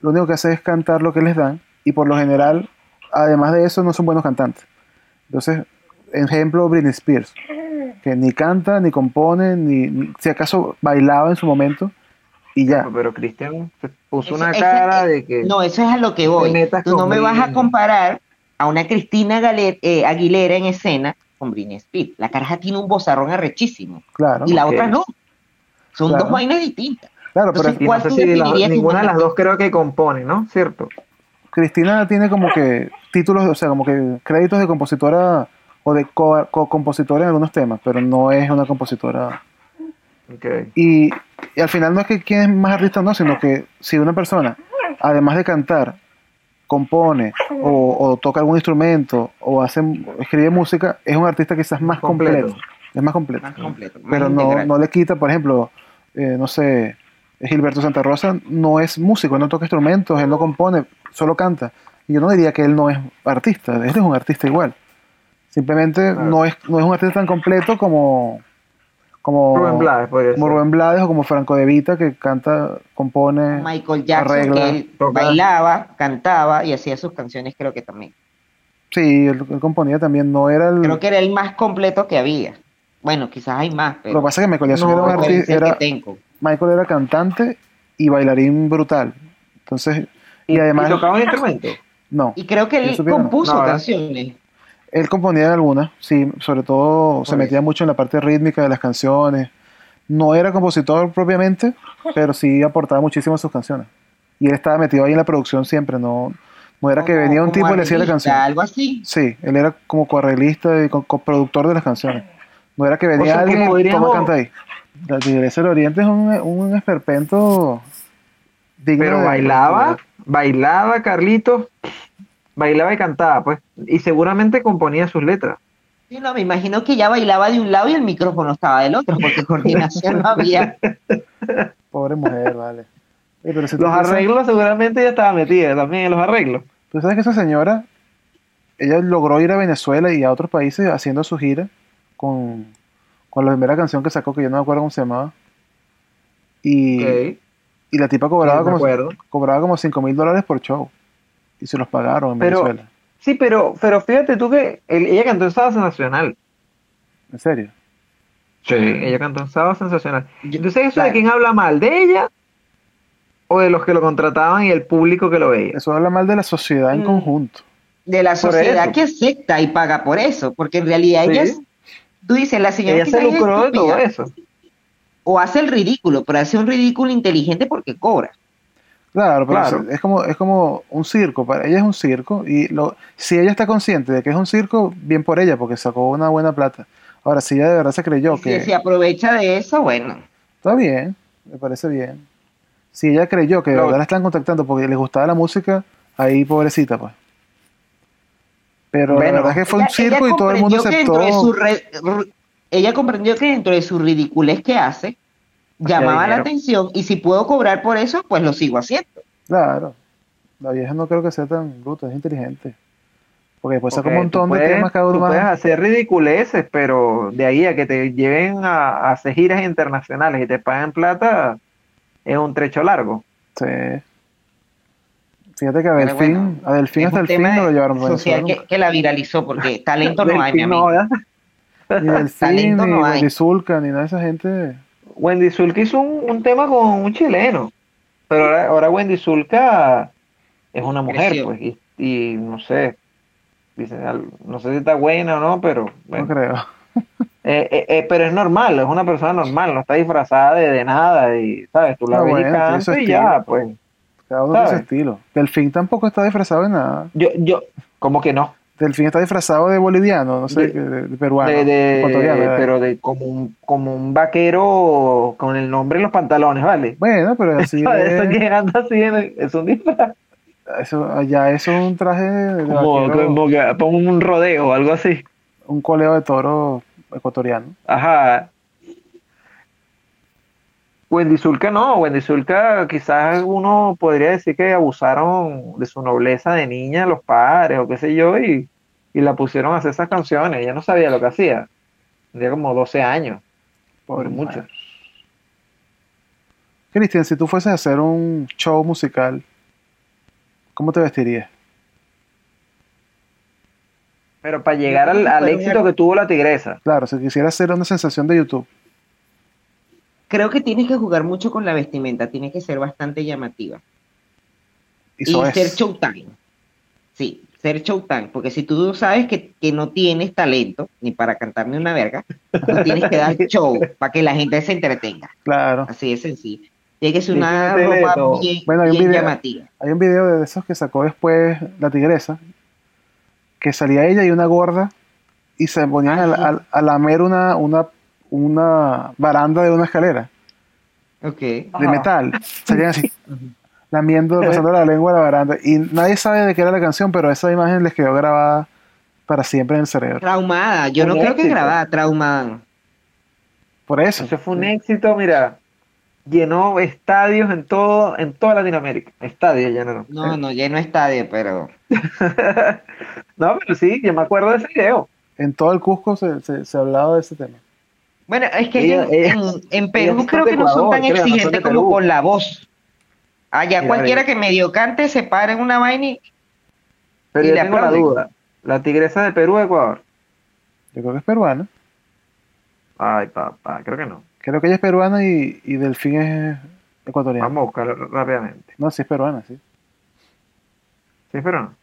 Lo único que hacen es cantar lo que les dan y por lo general, además de eso, no son buenos cantantes. Entonces, ejemplo, Britney Spears. que ni canta, ni compone, ni, ni- si acaso bailaba en su momento, y ya.
Pero Cristian puso
Eso-
una
ese-
cara
eh,
de que
No, eso es a lo que voy. Tú no me vas a comparar a una Cristina Gale- eh, Aguilera en escena con Britney Spears. La caraja tiene un bozarrón arrechísimo
Claro,
y la otra no. Son
Claro.
dos vainas distintas.
claro, pero
Entonces,
no
¿cuál
sé
tú
si la-
definirías tu
ninguna de las dos creo que compone, ¿no? ¿Cierto?
Cristina tiene como que títulos, o sea, como que créditos de compositora o de co- co-compositora en algunos temas, pero no es una compositora.
Ok.
Y, y al final no es que quién es más artista o no, sino que si una persona, además de cantar, compone o, o toca algún instrumento o hace escribe música, es un artista quizás más
Completo.
completo. Es más completo.
Más completo, más
pero no, no le quita, por ejemplo, eh, no sé, Gilberto Santa Rosa no es músico, él no toca instrumentos, él no compone, solo canta. Y yo no diría que él no es artista, él es un artista igual. Simplemente
Claro.
no, es, no es un artista tan completo como, como
Rubén Blades
como. Rubén Blades o como Franco De Vita, que canta, compone.
Michael Jackson,
arregla,
que él
toca.
bailaba, cantaba y hacía sus canciones, creo que también.
Sí, él, él componía también, no era el.
Creo que era el más completo que había. Bueno, quizás hay más,
Lo
pero
que pasa es que Michael Jackson
No,
era un
puede
artista,
ser que
era,
tengo.
Michael era cantante y bailarín brutal. Entonces, y, además,
tocaba un instrumento.
no.
Y creo que él compuso canciones.
Él componía algunas, sí, sobre todo se metía mucho en la parte rítmica de las canciones. No era compositor propiamente, pero sí aportaba muchísimo a sus canciones. Y él estaba metido ahí en la producción siempre, no, no era que venía un tipo y le hacía la canción.
Algo así.
Sí, él era como coarreglista y co- coproductor de las canciones. No era que venía
sea, que
alguien y toma canta ahí. La Tigresa del Oriente es un, un esperpento digno
Pero
de-
bailaba, bailaba Carlitos, bailaba y cantaba, pues. Y seguramente componía sus letras.
Sí, no, me imagino que ya bailaba de un lado y el micrófono estaba del otro, porque coordinación no había.
Pobre mujer, vale. Oye, pero si tú
Los
piensas-
arreglos seguramente ya estaba metida también en los arreglos.
Tú sabes que esa señora, ella logró ir a Venezuela y a otros países haciendo su gira con, con la primera canción que sacó, que yo no me acuerdo cómo se llamaba. Y, la tipa cobraba
Sí,
como, cobraba como 5 mil dólares por show. Y se los pagaron en
Pero-
Venezuela.
Sí, pero, pero fíjate tú que él- ella cantó en Sábado Sensacional.
¿En serio?
Sí. Ella cantó en Sábado Sensacional. Entonces, ¿eso
Claro.
de quién habla mal? ¿De ella? ¿O de los que lo contrataban y el público que lo veía?
Eso habla mal de la sociedad en
Mm.
conjunto.
De la sociedad que acepta y paga por eso, porque en realidad
Sí.
ella es, tú dices, la señora
Ella se lucró de todo eso.
o hace el ridículo, pero hace un ridículo inteligente porque cobra.
Claro, pero
Claro.
es como es como un circo. Para ella es un circo y lo, si ella está consciente de que es un circo, bien por ella, porque sacó una buena plata. Ahora, si ella de verdad se creyó
Y
que
Si se aprovecha de eso, bueno.
Está bien, me parece bien. Si ella creyó que de verdad la están contactando porque les gustaba la música, ahí pobrecita, pues. Pero la verdad es que fue un circo y todo el mundo aceptó.
dentro de su re- r- ella comprendió que dentro de su ridiculez que hace, llamaba la atención y si puedo cobrar por eso, pues lo sigo haciendo.
Claro. La vieja no creo que sea tan bruta, es inteligente. Porque después saca
Porque
un montón
tú
de
puedes-
temas cada uno
puedes hacer ridiculeces, pero de ahí a que te lleven a, a hacer giras internacionales y te paguen plata, es un trecho largo.
Sí. Fíjate que a Delfín,
bueno,
a Delfín
Es
hasta el fin no lo llevaron a
social que, que la viralizó, porque talento no hay, mi
no,
amigo.
¿verdad?
Ni Delfín,
talento
ni
no hay.
Wendy Zulka, ni nada de esa gente.
Wendy Zulka hizo un, un tema con un chileno, pero ahora, ahora Wendy Zulka es una mujer,
Creció.
pues, y, y no sé, dice, no sé si está buena o no, pero bueno,
No creo.
Eh, eh, eh, pero es normal, es una persona normal, no está disfrazada de, de nada, y sabes, tú la
Ah,
ves
bueno,
y canta ya, pues,
Cada uno tiene su estilo. Delfín tampoco está disfrazado de nada.
yo, yo, como que no,
Delfín está disfrazado de boliviano, no sé,
De-
peruano.
de, de- pero de como un, como un vaquero con el nombre en los pantalones, ¿vale?
Bueno, pero así
Eso
es,
que anda así en- es un disfraz,
eso, allá eso es un traje de,
como, como que pongo un rodeo o algo así.
un coleo de toro ecuatoriano.
Ajá. Wendy Zulka no, Wendy Zulka quizás uno podría decir que abusaron de su nobleza de niña los padres o qué sé yo y, y la pusieron a hacer esas canciones. Ella no sabía lo que hacía. Tenía como 12 años,
Pobre
por mucho.
Cristian, si tú fueses a hacer un show musical, ¿cómo te vestirías?
Pero para llegar al, al éxito que tuvo la tigresa.
Claro, si quisiera hacer una sensación de YouTube.
Creo que tienes que jugar mucho con la vestimenta, tiene que ser bastante llamativa.
Y
Y,
eso
ser
es.
showtime. Sí, ser showtime, porque si tú sabes que, que no tienes talento, ni para cantar ni una verga, tú tienes que dar show para que la gente se entretenga.
Claro.
Así de sencillo. Tiene que ser una
sí,
ropa bien,
Bueno, hay un video-
llamativa.
Hay un video de esos que sacó después la tigresa, que salía ella y una gorda, y se ponían
Ah,
a, a- a lamer una, una, una baranda de una escalera
Ok.
de
Ajá.
metal. Salían así, lamiendo, pasando la lengua a la baranda. Y nadie sabe de qué era la canción, pero esa imagen les quedó grabada para siempre en el cerebro.
Traumada, yo no creo que grabada, traumada.
Por eso.
Eso fue un éxito, mira. Llenó estadios en todo, en toda Latinoamérica. Estadios llenaron.
No, no, lleno estadio, pero
No, pero sí, yo me acuerdo de ese video.
En todo el Cusco se, se, se hablaba de ese tema.
Bueno, es que
Ella-
en,
ella-
en- en Perú creo que no son
Ecuador,
tan
no son
exigentes como con la voz. Allá
Mira,
cualquiera que medio cante se para en una vaina y
Pero
Y
yo
le
tengo la duda. La tigresa de Perú o Ecuador.
Yo creo que es peruana.
Ay, papá, creo que no.
Creo que ella es peruana y, y Delfín es ecuatoriano.
Vamos a buscarlo rápidamente.
No, sí es peruana, sí.
Sí, pero no.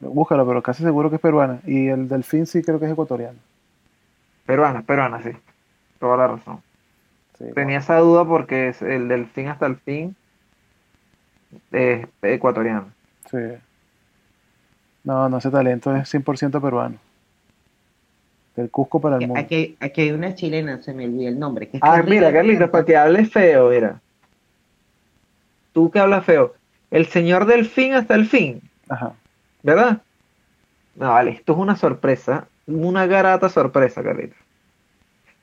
Búscalo, pero casi seguro que es peruana. Y el Delfín sí creo que es ecuatoriano.
Peruana, peruana, sí. Toda la razón.
Sí,
Tenía esa duda porque es el del fin hasta el fin es ecuatoriano.
sí. No, no, ese talento es 100% peruano. Del Cusco para el mundo.
aquí, aquí hay una chilena, se me olvidó el nombre. Que es
Ah, mira, Carlitos, para que hables feo, mira. Tú que hablas feo. El señor del fin hasta el fin,
Ajá.
¿verdad? No, vale, esto es una sorpresa, una garata sorpresa, Carlitos.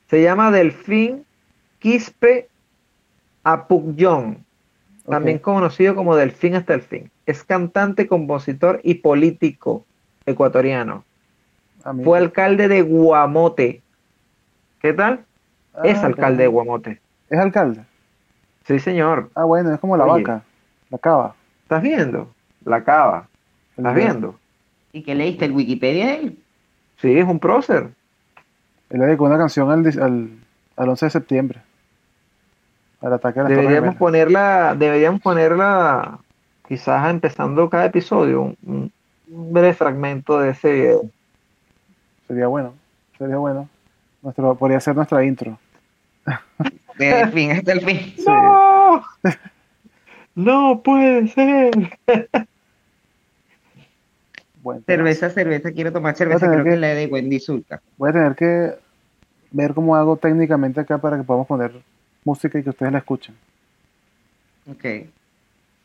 Se llama Delfín Quispe Apucllón, también conocido como Delfín hasta el fin. Es cantante, compositor y político ecuatoriano.
A mí-
Fue alcalde de Guamote. ¿Qué tal?
Ah,
es alcalde de Guamote.
Es alcalde.
Sí, señor.
Ah, bueno, es como la
Oye.
vaca. La cava.
¿Estás viendo? La cava. ¿Estás viendo?
¿Y que leíste el Wikipedia de él?
Sí, es un prócer.
Él le dedicó una canción al, al, al 11 de septiembre. Al ataque a las
Deberíamos ponerla, deberíamos ponerla, quizás empezando cada episodio, un, un- un breve fragmento de ese video.
Sería bueno. Sería bueno. Nuestro, podría ser nuestra intro.
Desde el fin hasta el fin.
Sí.
¡No! ¡No puede ser!
Buen tema.
Cerveza, cerveza, quiero tomar cerveza, creo que
que-
es la de Wendy Zulka.
Voy a tener que ver cómo hago técnicamente acá para que podamos poner música y que ustedes la escuchen.
Ok.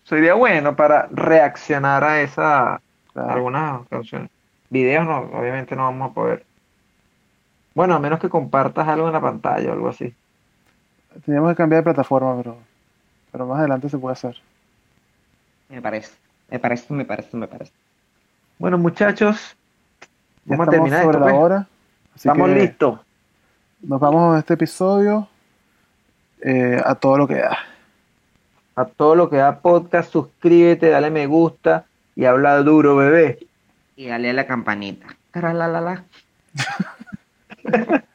Sería bueno para reaccionar a esa
Claro.
algunas canciones. Videos no, obviamente no vamos a poder. Bueno, a menos que compartas algo en la pantalla o algo así.
Teníamos que cambiar de plataforma, pero, pero más adelante se puede hacer.
Me parece. Me parece, me parece, me parece.
Bueno, muchachos,
Ya
vamos a terminar
sobre
esto,
la
pues.
hora. Así
Estamos
que
listos.
Nos vamos a este episodio eh, a todo lo que da.
A todo lo que da podcast, suscríbete, dale me gusta y habla duro, bebé.
Y dale a la campanita. Taralalala.